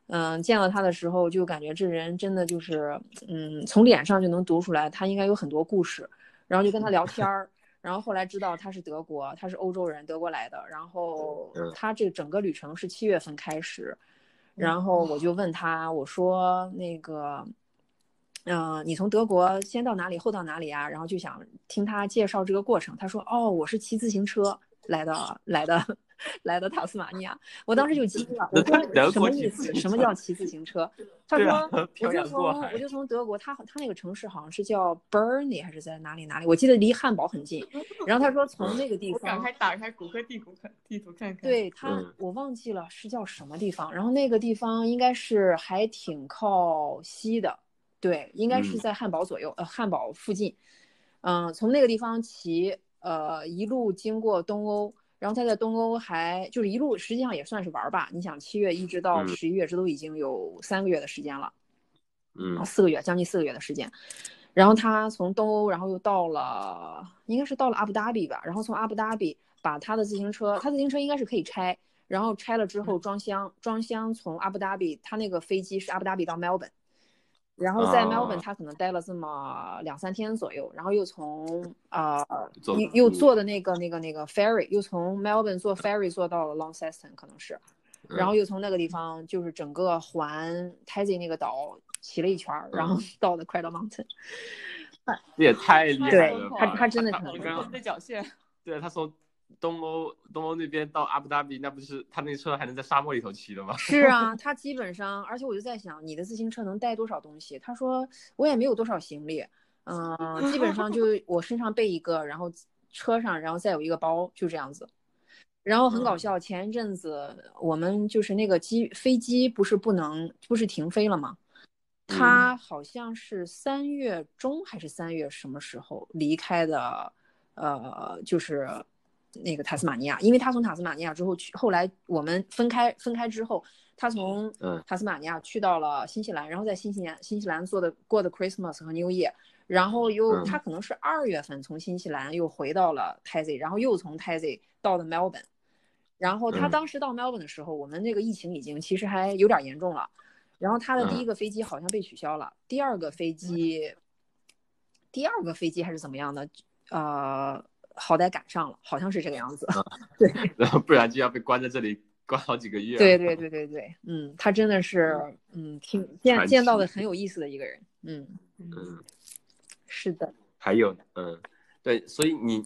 嗯，见到他的时候就感觉这人真的就是，嗯，从脸上就能读出来他应该有很多故事，然后就跟他聊天 (laughs) 儿。然后后来知道他是德国，他是欧洲人，德国来的。然后他这整个旅程是七月份开始，然后我就问他，我说那个，嗯，你从德国先到哪里，后到哪里啊？然后就想听他介绍这个过程。他说，哦，我是骑自行车来的，来的。来到塔斯马尼亚，我当时就惊了。我说什么意思？什么叫骑自行车？他说我就从我就从德国，他他那个城市好像是叫 Bernie 还是在哪里哪里？我记得离汉堡很近。(laughs) 然后他说从那个地方，赶快打开谷歌地图看地图看看。对他，我忘记了是叫什么地方。然后那个地方应该是还挺靠西的，对，应该是在汉堡左右，呃，汉堡附近。嗯，从那个地方骑，呃，一路经过东欧。然后他在东欧还就是一路，实际上也算是玩吧。你想，七月一直到十一月，这都已经有三个月的时间了，嗯，四个月，将近四个月的时间。然后他从东欧，然后又到了，应该是到了阿布达比吧。然后从阿布达比把他的自行车，他自行车应该是可以拆，然后拆了之后装箱，装箱从阿布达比，他那个飞机是阿布达比到 Melbourne。然后在 Melbourne，他可能待了这么两三天左右，然后又从啊，又又坐的那个那个那个 ferry，又从 Melbourne 坐 ferry 坐到了 Launceston，可能是，然后又从那个地方就是整个环 Tassie 那个岛骑了一圈，然后 (laughs) 到了 Cradle Mountain。这也太厉害了！他他真的。对他从。东欧东欧那边到阿布达比，那不是他那车还能在沙漠里头骑的吗？(laughs) 是啊，他基本上，而且我就在想，你的自行车能带多少东西？他说我也没有多少行李，嗯，基本上就 (laughs) 我身上背一个，然后车上，然后再有一个包，就这样子。然后很搞笑，前一阵子我们就是那个机飞机不是不能不是停飞了吗？他好像是三月中还是三月什么时候离开的？呃，就是。那个塔斯马尼亚，因为他从塔斯马尼亚之后去，后来我们分开分开之后，他从塔斯马尼亚去到了新西兰，然后在新西兰新西兰做的过的 Christmas 和 New Year，然后又他可能是二月份从新西兰又回到了 Tassie，然后又从 Tassie 到的 Melbourne，然后他当时到 Melbourne 的时候，我们那个疫情已经其实还有点严重了，然后他的第一个飞机好像被取消了，第二个飞机，第二个飞机还是怎么样的，呃。好歹赶上了，好像是这个样子。(laughs) 对，然后不然就要被关在这里关好几个月。对 (laughs) 对对对对，嗯，他真的是，嗯，挺见见到的很有意思的一个人。嗯嗯，是的。还有，嗯，对，所以你，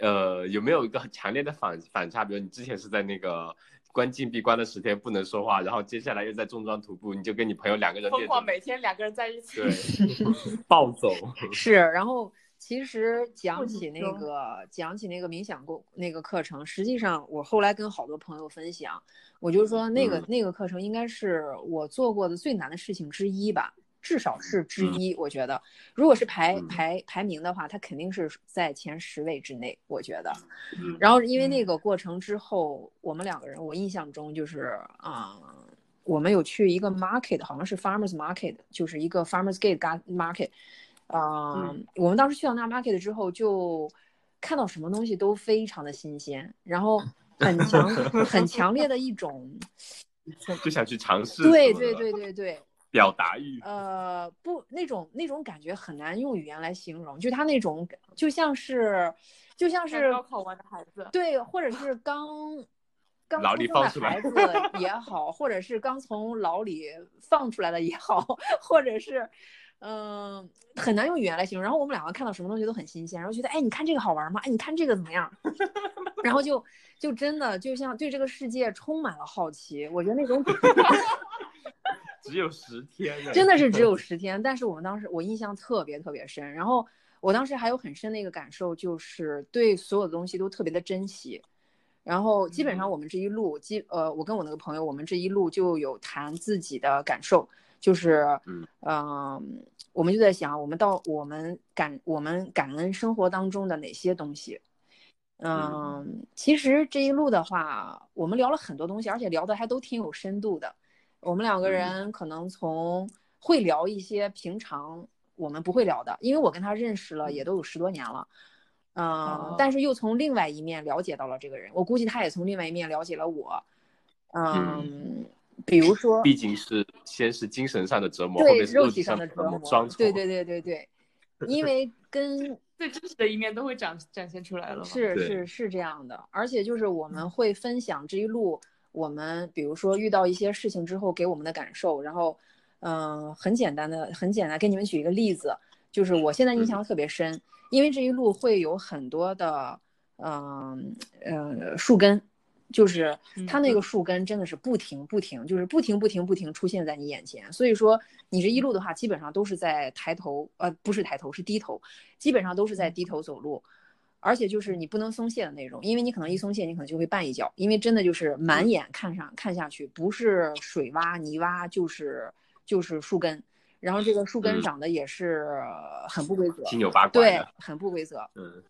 呃，有没有一个很强烈的反反差？比如你之前是在那个关禁闭关了十天不能说话，然后接下来又在重装徒步，你就跟你朋友两个人疯狂每天两个人在一起，对，(laughs) 暴走。是，然后。其实讲起那个讲起那个冥想过那个课程，实际上我后来跟好多朋友分享，我就说那个那个课程应该是我做过的最难的事情之一吧，至少是之一。我觉得，如果是排排排名的话，它肯定是在前十位之内。我觉得，然后因为那个过程之后，我们两个人，我印象中就是啊，我们有去一个 market，好像是 farmers market，就是一个 farmers gate market。啊，我们当时去到那 market 之后，就看到什么东西都非常的新鲜，然后 (laughs) 很强、很强烈的一种，(laughs) 就想去尝试。对对对对对，表达欲，呃，不，那种那种感觉很难用语言来形容，就他那种就像是，就像是高考完的孩子，对，或者是刚刚 (laughs) 牢出生的里放出来孩子也好，或者是刚从牢里放出来的也好，或者是。嗯，很难用语言来形容。然后我们两个看到什么东西都很新鲜，然后觉得，哎，你看这个好玩吗？哎，你看这个怎么样？(laughs) 然后就就真的就像对这个世界充满了好奇。我觉得那种 (laughs) 只有十天 (laughs) 呢，真的是只有十天，但是我们当时我印象特别特别深。然后我当时还有很深的一个感受，就是对所有的东西都特别的珍惜。然后基本上我们这一路，基呃，我跟我那个朋友，我们这一路就有谈自己的感受。就是，嗯，我们就在想，我们到我们感我们感恩生活当中的哪些东西，嗯，其实这一路的话，我们聊了很多东西，而且聊的还都挺有深度的。我们两个人可能从会聊一些平常我们不会聊的，因为我跟他认识了也都有十多年了，嗯，但。是又从另外一面了解到了这个人，我估计他也从另外一面了解了我，嗯。比如说，毕竟是先是精神上的折磨，对肉体上的折磨，双重。对对对对对，(laughs) 因为跟 (laughs) 最真实的一面都会展展现出来了。是是是这样的，而且就是我们会分享这一路，我们比如说遇到一些事情之后给我们的感受，然后，嗯，很简单的，很简单，给你们举一个例子，就是我现在印象特别深，因为这一路会有很多的，嗯呃树根。就是它那个树根真的是不停不停，就是不停不停不停出现在你眼前。所以说你这一路的话，基本上都是在抬头，呃，不是抬头，是低头，基本上都是在低头走路。而且就是你不能松懈的那种，因为你可能一松懈，你可能就会绊一脚。因为真的就是满眼看上看下去，不是水洼泥洼，就是就是树根。然后这个树根长得也是很不规则，七扭八拐，对，很不规则。嗯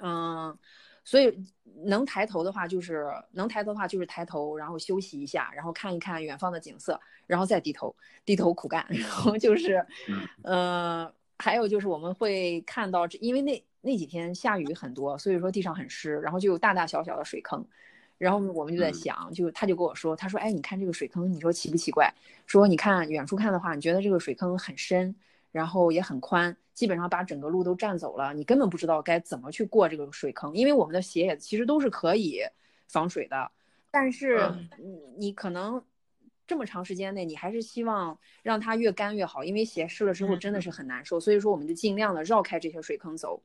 嗯。所以能抬头的话，就是能抬头的话，就是抬头，然后休息一下，然后看一看远方的景色，然后再低头，低头苦干。(laughs) 然后就是，呃，还有就是我们会看到，因为那那几天下雨很多，所以说地上很湿，然后就有大大小小的水坑。然后我们就在想，就他就跟我说，他说，哎，你看这个水坑，你说奇不奇怪？说你看远处看的话，你觉得这个水坑很深。然后也很宽，基本上把整个路都占走了，你根本不知道该怎么去过这个水坑，因为我们的鞋也其实都是可以防水的，但是你可能这么长时间内，你还是希望让它越干越好，因为鞋湿了之后真的是很难受，所以说我们就尽量的绕开这些水坑走。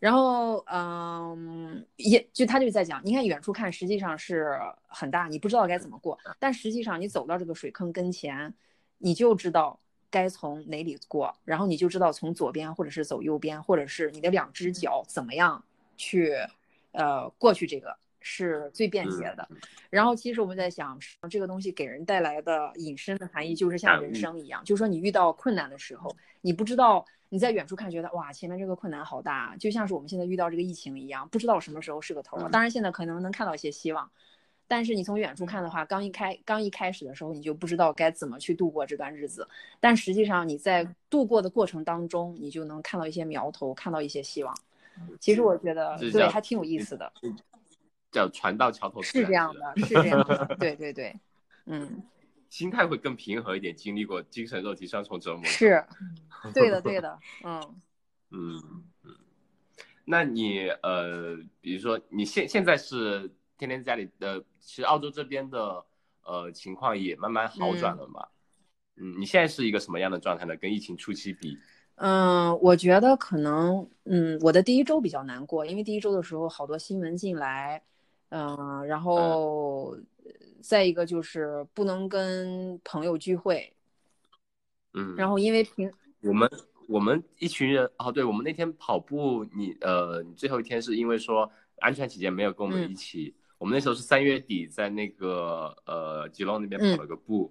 然后嗯，也就他就在讲，你看远处看实际上是很大，你不知道该怎么过，但实际上你走到这个水坑跟前，你就知道。该从哪里过，然后你就知道从左边，或者是走右边，或者是你的两只脚怎么样去，呃，过去这个是最便捷的。然后其实我们在想，这个东西给人带来的隐身的含义，就是像人生一样，就是说你遇到困难的时候，你不知道你在远处看觉得哇，前面这个困难好大，就像是我们现在遇到这个疫情一样，不知道什么时候是个头。当然现在可能能看到一些希望。但是你从远处看的话，刚一开刚一开始的时候，你就不知道该怎么去度过这段日子。但实际上你在度过的过程当中，你就能看到一些苗头，看到一些希望。其实我觉得对，还挺有意思的。叫船到桥头自是这样的，(laughs) 是这样的。对对对，嗯，(laughs) 心态会更平和一点。经历过精神肉体双重折磨，是对的，对的。(laughs) 嗯嗯嗯，那你呃，比如说你现现在是。天天在家里的，其实澳洲这边的呃情况也慢慢好转了嘛。嗯，你现在是一个什么样的状态呢？跟疫情初期比？嗯，我觉得可能，嗯，我的第一周比较难过，因为第一周的时候好多新闻进来，嗯，然后再一个就是不能跟朋友聚会，嗯，然后因为平我们我们一群人哦，对我们那天跑步，你呃，你最后一天是因为说安全起见没有跟我们一起。我们那时候是三月底，在那个呃吉隆那边跑了个步。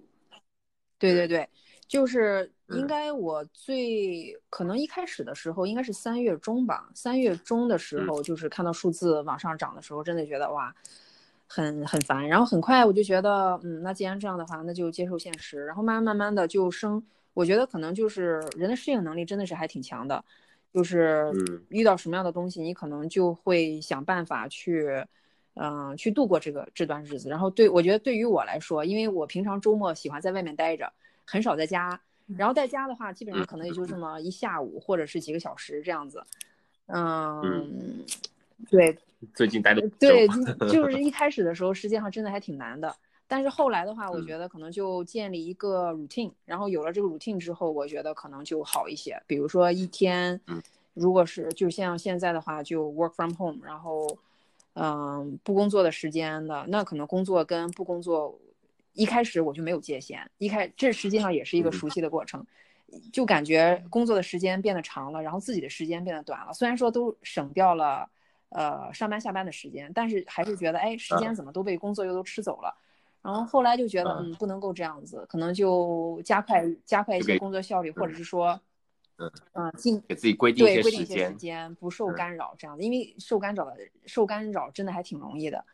对对对，就是应该我最可能一开始的时候应该是三月中吧，三月中的时候就是看到数字往上涨的时候，真的觉得哇，很很烦。然后很快我就觉得，嗯，那既然这样的话，那就接受现实。然后慢慢慢慢的就升，我觉得可能就是人的适应能力真的是还挺强的，就是遇到什么样的东西，你可能就会想办法去。嗯，去度过这个这段日子。然后对我觉得对于我来说，因为我平常周末喜欢在外面待着，很少在家。然后在家的话，基本上可能也就这么一下午或者是几个小时这样子。嗯，对。(laughs) 最近待的对，就是一开始的时候，实际上真的还挺难的。但是后来的话，我觉得可能就建立一个 routine，然后有了这个 routine 之后，我觉得可能就好一些。比如说一天，如果是就像现在的话，就 work from home，然后嗯不工作的时间的，那可能工作跟不工作，一开始我就没有界限。一开这实际上也是一个熟悉的过程，就感觉工作的时间变得长了，然后自己的时间变得短了。虽然说都省掉了呃上班下班的时间，但是还是觉得哎时间怎么都被工作又都吃走了。然后后来就觉得，嗯，不能够这样子，可能就加快加快一些工作效率，或者是说，嗯嗯，进给自己规定一些时间，时间不受干扰这样子，因为受干扰的受干扰真的还挺容易的。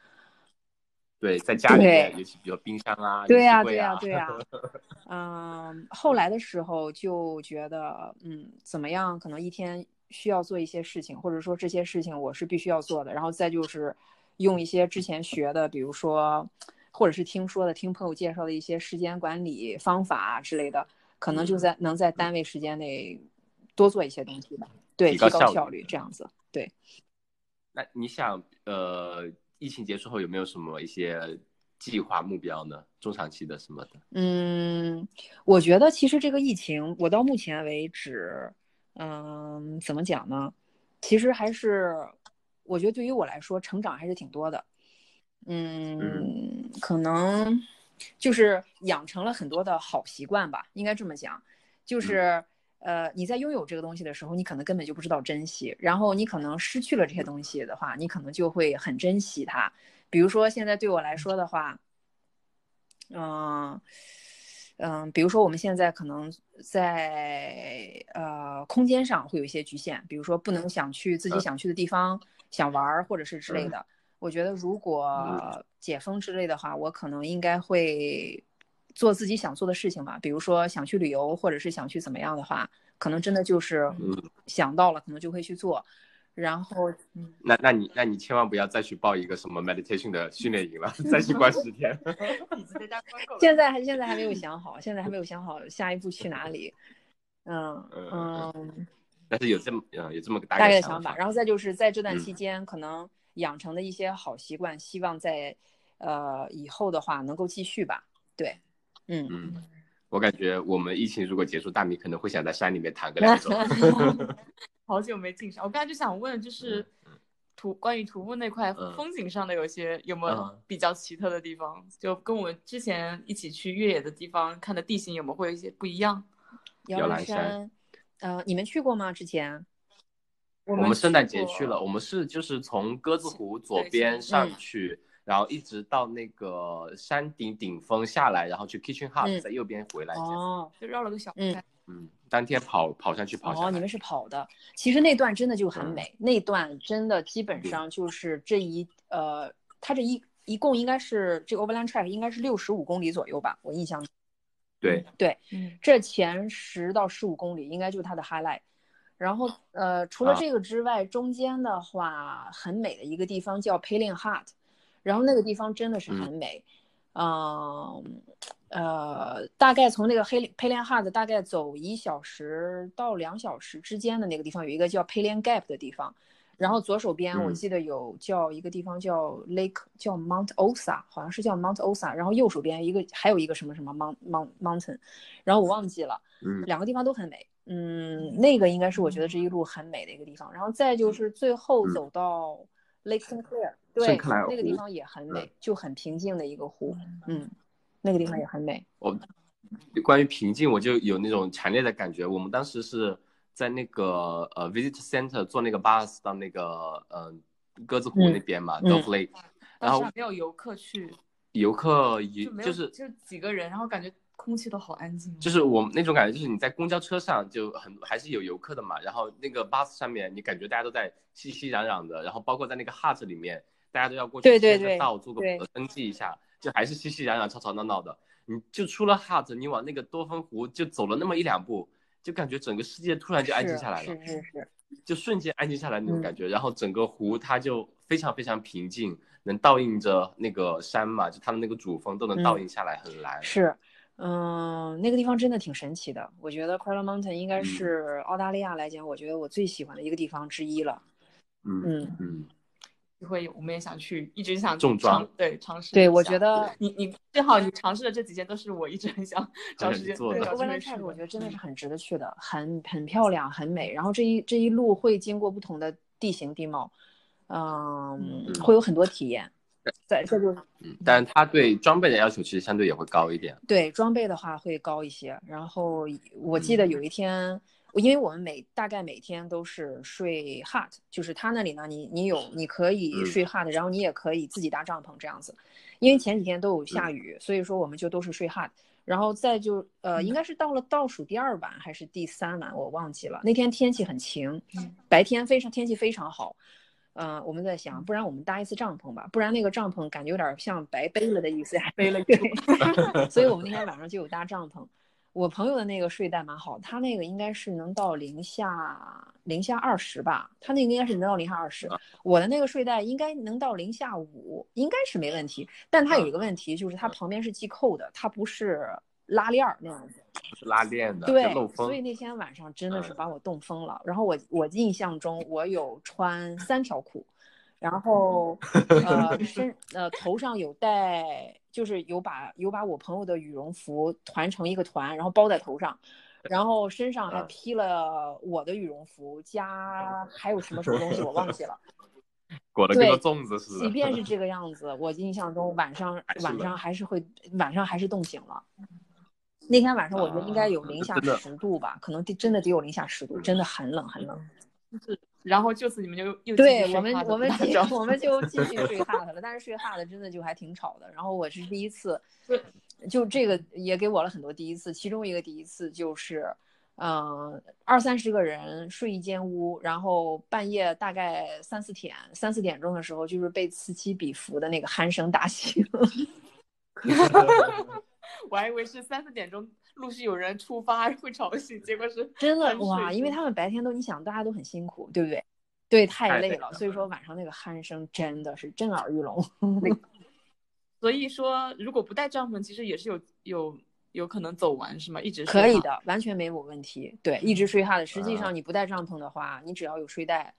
对，在家里面，尤其比如冰箱啊，对呀对呀对 (laughs) 呀，嗯，后来的时候就觉得，嗯，怎么样，可能一天需要做一些事情，或者说这些事情我是必须要做的，然后再就是用一些之前学的，比如说。或者是听说的，听朋友介绍的一些时间管理方法之类的，可能就在能在单位时间内多做一些东西吧，对，提高效率这样子。对。那你想，呃，疫情结束后有没有什么一些计划目标呢？中长期的什么的？嗯，我觉得其实这个疫情，我到目前为止，嗯，怎么讲呢？其实还是，我觉得对于我来说，成长还是挺多的。嗯，可能就是养成了很多的好习惯吧，应该这么讲。就是呃，你在拥有这个东西的时候，你可能根本就不知道珍惜。然后你可能失去了这些东西的话，你可能就会很珍惜它。比如说现在对我来说的话，嗯嗯，比如说我们现在可能在呃空间上会有一些局限，比如说不能想去自己想去的地方，想玩儿或者是之类的。我觉得如果解封之类的话，我可能应该会做自己想做的事情吧。比如说想去旅游，或者是想去怎么样的话，可能真的就是想到了，可能就会去做。然后，那那你那你千万不要再去报一个什么 meditation 的训练营了，再去关十天。(laughs) 现在还现在还没有想好，现在还没有想好下一步去哪里。嗯嗯。但是有这么嗯有这么个大概的想法，然后再就是在这段期间可能。养成的一些好习惯，希望在呃以后的话能够继续吧。对，嗯嗯，我感觉我们疫情如果结束，大米可能会想在山里面躺个两周。(laughs) 好久没进山，我刚才就想问，就是徒关于徒步那块风景上的有些有没有比较奇特的地方？就跟我们之前一起去越野的地方看的地形有没有会有一些不一样？摇篮山，呃，你们去过吗？之前？我们圣诞节去了，我们是就是从鸽子湖左边上去，然后一直到那个山顶顶峰下来，然后去 Kitchen Hut，在右边回来。哦，就绕了个小嗯嗯，当天跑跑上去跑下来。哦，你们是跑的，其实那段真的就很美，那段真的基本上就是这一呃，它这一一共应该是这个 Overland Track 应该是六十五公里左右吧，我印象。对对，嗯，这前十到十五公里应该就是它的 highlight。然后，呃，除了这个之外，中间的话很美的一个地方叫 Paling Hut，然后那个地方真的是很美，嗯，呃，大概从那个黑 Palian Hut 大概走一小时到两小时之间的那个地方，有一个叫 Palian Gap 的地方，然后左手边我记得有叫一个地方叫 Lake 叫 Mount Osa，好像是叫 Mount Osa，然后右手边一个还有一个什么什么 Mount Mount Mountain，然后我忘记了，嗯，两个地方都很美。嗯，那个应该是我觉得这一路很美的一个地方，然后再就是最后走到 Lake Sinclair，对，那个地方也很美，就很平静的一个湖。嗯，那个地方也很美。我关于平静，我就有那种强烈的感觉。我们当时是在那个呃 Visit Center 坐那个 bus 到那个呃鸽子湖那边嘛，Dove Lake，然后没有游客去，游客也就是就几个人，然后感觉。空气都好安静，就是我那种感觉，就是你在公交车上就很还是有游客的嘛，然后那个 bus 上面你感觉大家都在熙熙攘攘的，然后包括在那个 hut 里面，大家都要过去签个到，做个登记一下，就还是熙熙攘攘、吵吵闹闹的。你就出了 hut，你往那个多芬湖就走了那么一两步，就感觉整个世界突然就安静下来了，是是是，就瞬间安静下来那种感觉，然后整个湖它就非常非常平静，能倒映着那个山嘛，就它的那个主峰都能倒映下来，很蓝。是，嗯，那个地方真的挺神奇的。我觉得 q u a l a Mountain 应该是澳大利亚来讲，我觉得我最喜欢的一个地方之一了。嗯嗯嗯。机会，我们也想去，一直想重装，对尝试。对，我觉得你你正好你尝试的这几件都是我一直很想 (laughs) 找时间做的。温兰泰我觉得真的是很值得去的，很很漂亮，很美。然后这一这一路会经过不同的地形地貌，嗯，会有很多体验。对，这就嗯，但是它对装备的要求其实相对也会高一点。对，装备的话会高一些。然后我记得有一天。因为我们每大概每天都是睡 hut，就是他那里呢，你你有你可以睡 hut，然后你也可以自己搭帐篷这样子。因为前几天都有下雨，所以说我们就都是睡 hut。然后再就呃，应该是到了倒数第二晚还是第三晚，我忘记了。那天天气很晴，白天非常天气非常好。嗯，我们在想，不然我们搭一次帐篷吧，不然那个帐篷感觉有点像白背了的意思，还背了。所以我们那天晚上就有搭帐篷。我朋友的那个睡袋蛮好，他那个应该是能到零下零下二十吧，他那个应该是能到零下二十。我的那个睡袋应该能到零下五，应该是没问题。但它有一个问题，就是它旁边是系扣的，它不是拉链儿那样子。是拉链的，对，所以那天晚上真的是把我冻疯了。然后我我印象中我有穿三条裤。然后，(laughs) 呃，身呃头上有戴，就是有把有把我朋友的羽绒服团成一个团，然后包在头上，然后身上还披了我的羽绒服，加 (laughs) 还有什么什么东西我忘记了，裹 (laughs) 得跟个粽子似的。即便是 (laughs) 这个样子，我印象中晚上晚上还是会晚上还是冻醒了。那天晚上我觉得应该有零下十度吧，可能真的得有零下十度，真的很冷很冷。是。然后就此你们就又对我们我们我 (laughs) 们就继续睡 hut 了，但是睡 hut 真的就还挺吵的。然后我是第一次，就这个也给我了很多第一次。其中一个第一次就是，嗯，二三十个人睡一间屋，然后半夜大概三四点三四点钟的时候，就是被此起彼伏的那个鼾声打醒。(laughs) (laughs) 我还以为是三四点钟陆续有人出发 (laughs) 会吵醒，结果是真的哇！因为他们白天都你想大家都很辛苦，对不对？对，太累了，所以说晚上那个鼾声真的是震耳欲聋。(laughs) 所以说如果不带帐篷，其实也是有有有可能走完是吗？一直可以的，完全没有问题。对，一直睡哈的。实际上你不带帐篷的话，你只要有睡袋，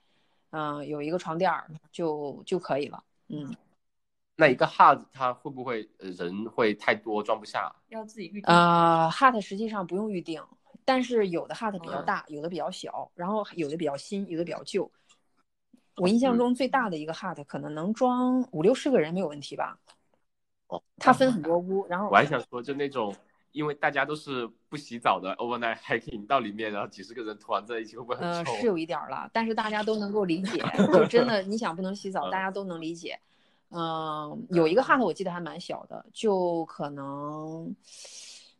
嗯，有一个床垫儿就就可以了。嗯。那一个 hut 它会不会人会太多装不下？要自己预定啊。hut 实际上不用预定，但是有的 hut 比较大，有的比较小，然后有的比较新，有的比较旧。我印象中最大的一个 hut 可能能装五六十个人没有问题吧？哦，它分很多屋，然后我还想说，就那种因为大家都是不洗澡的 overnight hiking 到里面，然后几十个人团在一起，会不会很臭？是有一点了，但是大家都能够理解，(laughs) 就真的你想不能洗澡，大家都能理解。嗯，有一个 hut 我记得还蛮小的，就可能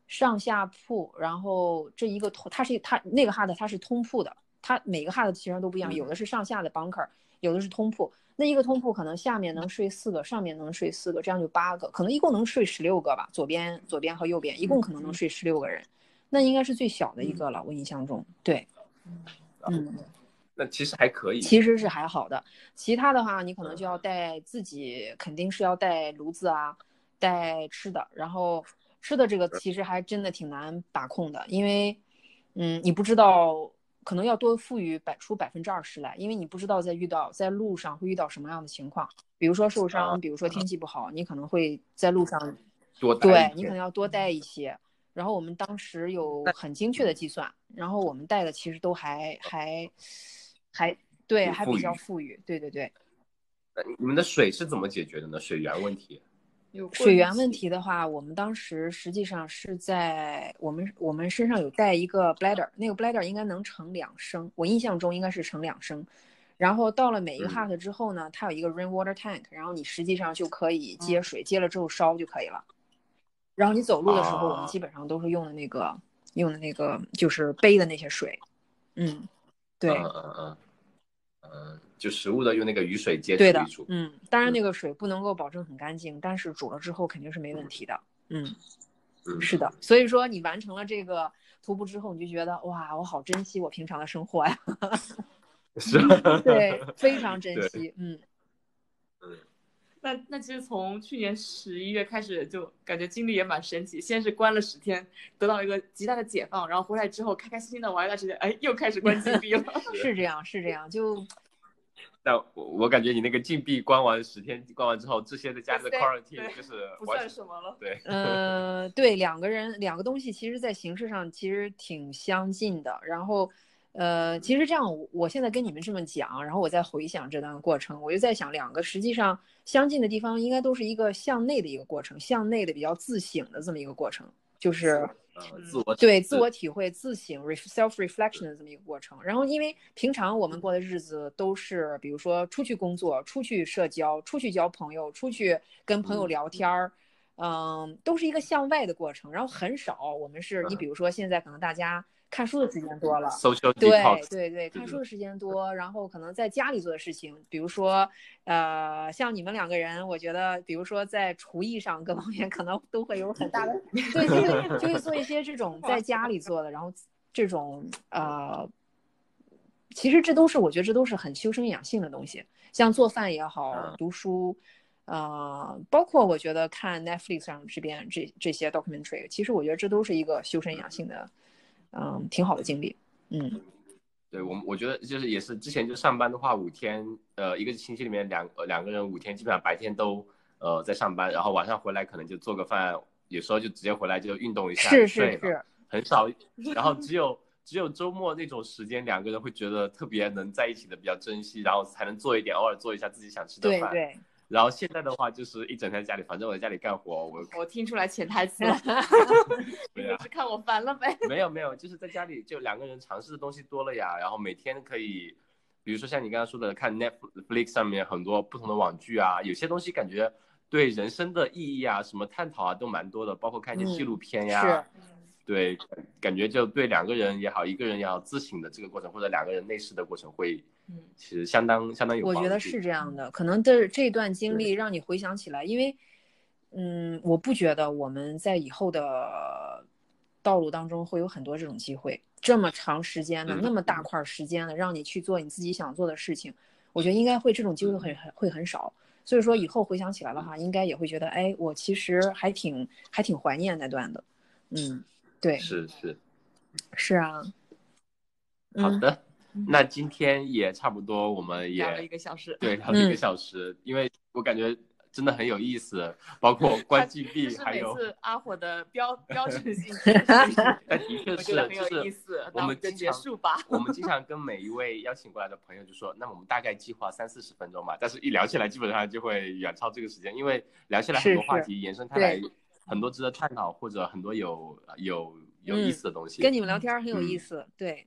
上下铺，然后这一个通，它是它那个 hut 它是通铺的，它每个 hut 其实都不一样，有的是上下的 bunker，有的是通铺。那一个通铺可能下面能睡四个，上面能睡四个，这样就八个，可能一共能睡十六个吧，左边左边和右边一共可能能睡十六个人，那应该是最小的一个了，我印象中，对，嗯。那其实还可以，其实是还好的。其他的话，你可能就要带自己，肯定是要带炉子啊，带吃的。然后吃的这个其实还真的挺难把控的，因为，嗯，你不知道，可能要多富裕百出百分之二十来，因为你不知道在遇到在路上会遇到什么样的情况，比如说受伤，比如说天气不好，你可能会在路上多对你可能要多带一些。然后我们当时有很精确的计算，然后我们带的其实都还还。还对，还比较富裕，对对对。那你们的水是怎么解决的呢？水源问题？水源问题的话，我们当时实际上是在我们我们身上有带一个 bladder，那个 bladder 应该能盛两升，我印象中应该是盛两升。然后到了每一个 hut 之后呢，它有一个 rainwater tank，然后你实际上就可以接水，接了之后烧就可以了。然后你走路的时候，我们基本上都是用的那个用的那个就是背的那些水，嗯。对，嗯嗯嗯，嗯，就食物的用那个雨水接触的，嗯，当然那个水不能够保证很干净，但是煮了之后肯定是没问题的，嗯，是的，所以说你完成了这个徒步之后，你就觉得哇，我好珍惜我平常的生活呀，(laughs) 是，对，非常珍惜，嗯，嗯，那那其实从去年十一月开始，就感觉经历也蛮神奇。先是关了十天，得到一个极大的解放，然后回来之后开开心心的玩一段时间，哎，又开始关禁闭了。(laughs) 是这样，是这样，就。但我我感觉你那个禁闭关完十天，关完之后，这些在家里的 quarantine 就是不算什么了。对，(laughs) 呃，对，两个人两个东西，其实在形式上其实挺相近的。然后，呃，其实这样，我现在跟你们这么讲，然后我再回想这段过程，我就在想，两个实际上相近的地方，应该都是一个向内的一个过程，向内的比较自省的这么一个过程，就是。呃，自我对自我体会、自省、self reflection 的这么一个过程。然后，因为平常我们过的日子都是，比如说出去工作、出去社交、出去交朋友、出去跟朋友聊天儿，嗯，都是一个向外的过程。然后很少我们是你，比如说现在可能大家。看书的时间多了，对对对，看书的时间多，然后可能在家里做的事情，比如说，呃，像你们两个人，我觉得，比如说在厨艺上各方面，(laughs) 可能都会有很大的，(laughs) 对，就会就会做一些这种在家里做的，然后这种呃，其实这都是我觉得这都是很修身养性的东西，像做饭也好，读书，呃，包括我觉得看 Netflix 上这边这这些 documentary，其实我觉得这都是一个修身养性的。嗯，挺好的经历。嗯，对我，我觉得就是也是之前就上班的话，五天，呃，一个星期里面两两个人五天，基本上白天都呃在上班，然后晚上回来可能就做个饭，有时候就直接回来就运动一下，是是是，很少。然后只有只有周末那种时间，两个人会觉得特别能在一起的，比较珍惜，然后才能做一点，偶尔做一下自己想吃的饭。对对。然后现在的话就是一整天在家里，反正我在家里干活，我我听出来潜台词了，(laughs) 对啊，是 (laughs) 看我烦了呗？没有没有，就是在家里就两个人尝试的东西多了呀，然后每天可以，比如说像你刚刚说的，看 Netflix 上面很多不同的网剧啊，有些东西感觉对人生的意义啊，什么探讨啊都蛮多的，包括看一些纪录片呀。对，感觉就对两个人也好，一个人也好，自省的这个过程，或者两个人内视的过程，会，嗯，其实相当相当有。我觉得是这样的，可能这这段经历让你回想起来，因为，嗯，我不觉得我们在以后的道路当中会有很多这种机会，这么长时间的，那么大块时间的，让你去做你自己想做的事情，我觉得应该会这种机会很很会很少。所以说以后回想起来的话，应该也会觉得，哎，我其实还挺还挺怀念那段的，嗯。对，是是，是啊。好的，那今天也差不多，我们也聊了一个小时，对，聊了一个小时，因为我感觉真的很有意思，包括 (laughs) 关禁闭，还有阿火的标标志性，(laughs) 但的确是很有意思。我们就结束吧。我们 (laughs) 经常跟每一位邀请过来的朋友就说，那我们大概计划三四十分钟吧，但是一聊起来基本上就会远超这个时间，因为聊起来很多话题延伸开来。很多值得探讨或者很多有有有意思的东西，跟你们聊天很有意思。对，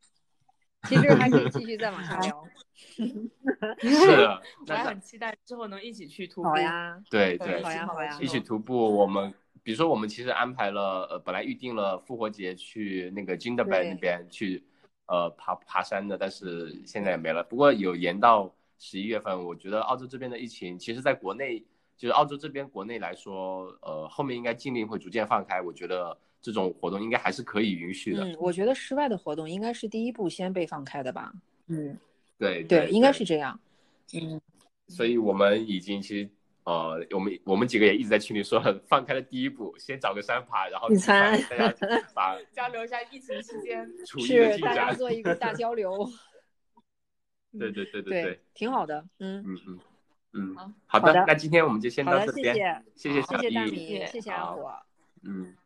其实还可以继续再往下聊。(laughs) 是的，(laughs) 我还很期待之后能一起去徒步。好呀，对对，好呀好呀，一起徒步。我们比如说，我们其实安排了，呃，本来预定了复活节去那个金德白那边去，呃，爬爬山的，但是现在也没了。不过有延到十一月份。我觉得澳洲这边的疫情，其实在国内。就是澳洲这边国内来说，呃，后面应该禁令会逐渐放开，我觉得这种活动应该还是可以允许的。嗯，我觉得室外的活动应该是第一步先被放开的吧。嗯，对对，应该是这样。嗯，所以我们已经其实，呃，我们我们几个也一直在群里说，放开了第一步，先找个山爬，然后聚餐，大家 (laughs) 把交流一下疫情期间 (laughs) 是大家做一个大交流。(laughs) 对对对对对，挺好的。嗯嗯嗯。嗯，好。的，那今天我们就先到这边，谢谢，谢谢小易，谢谢阿火，嗯。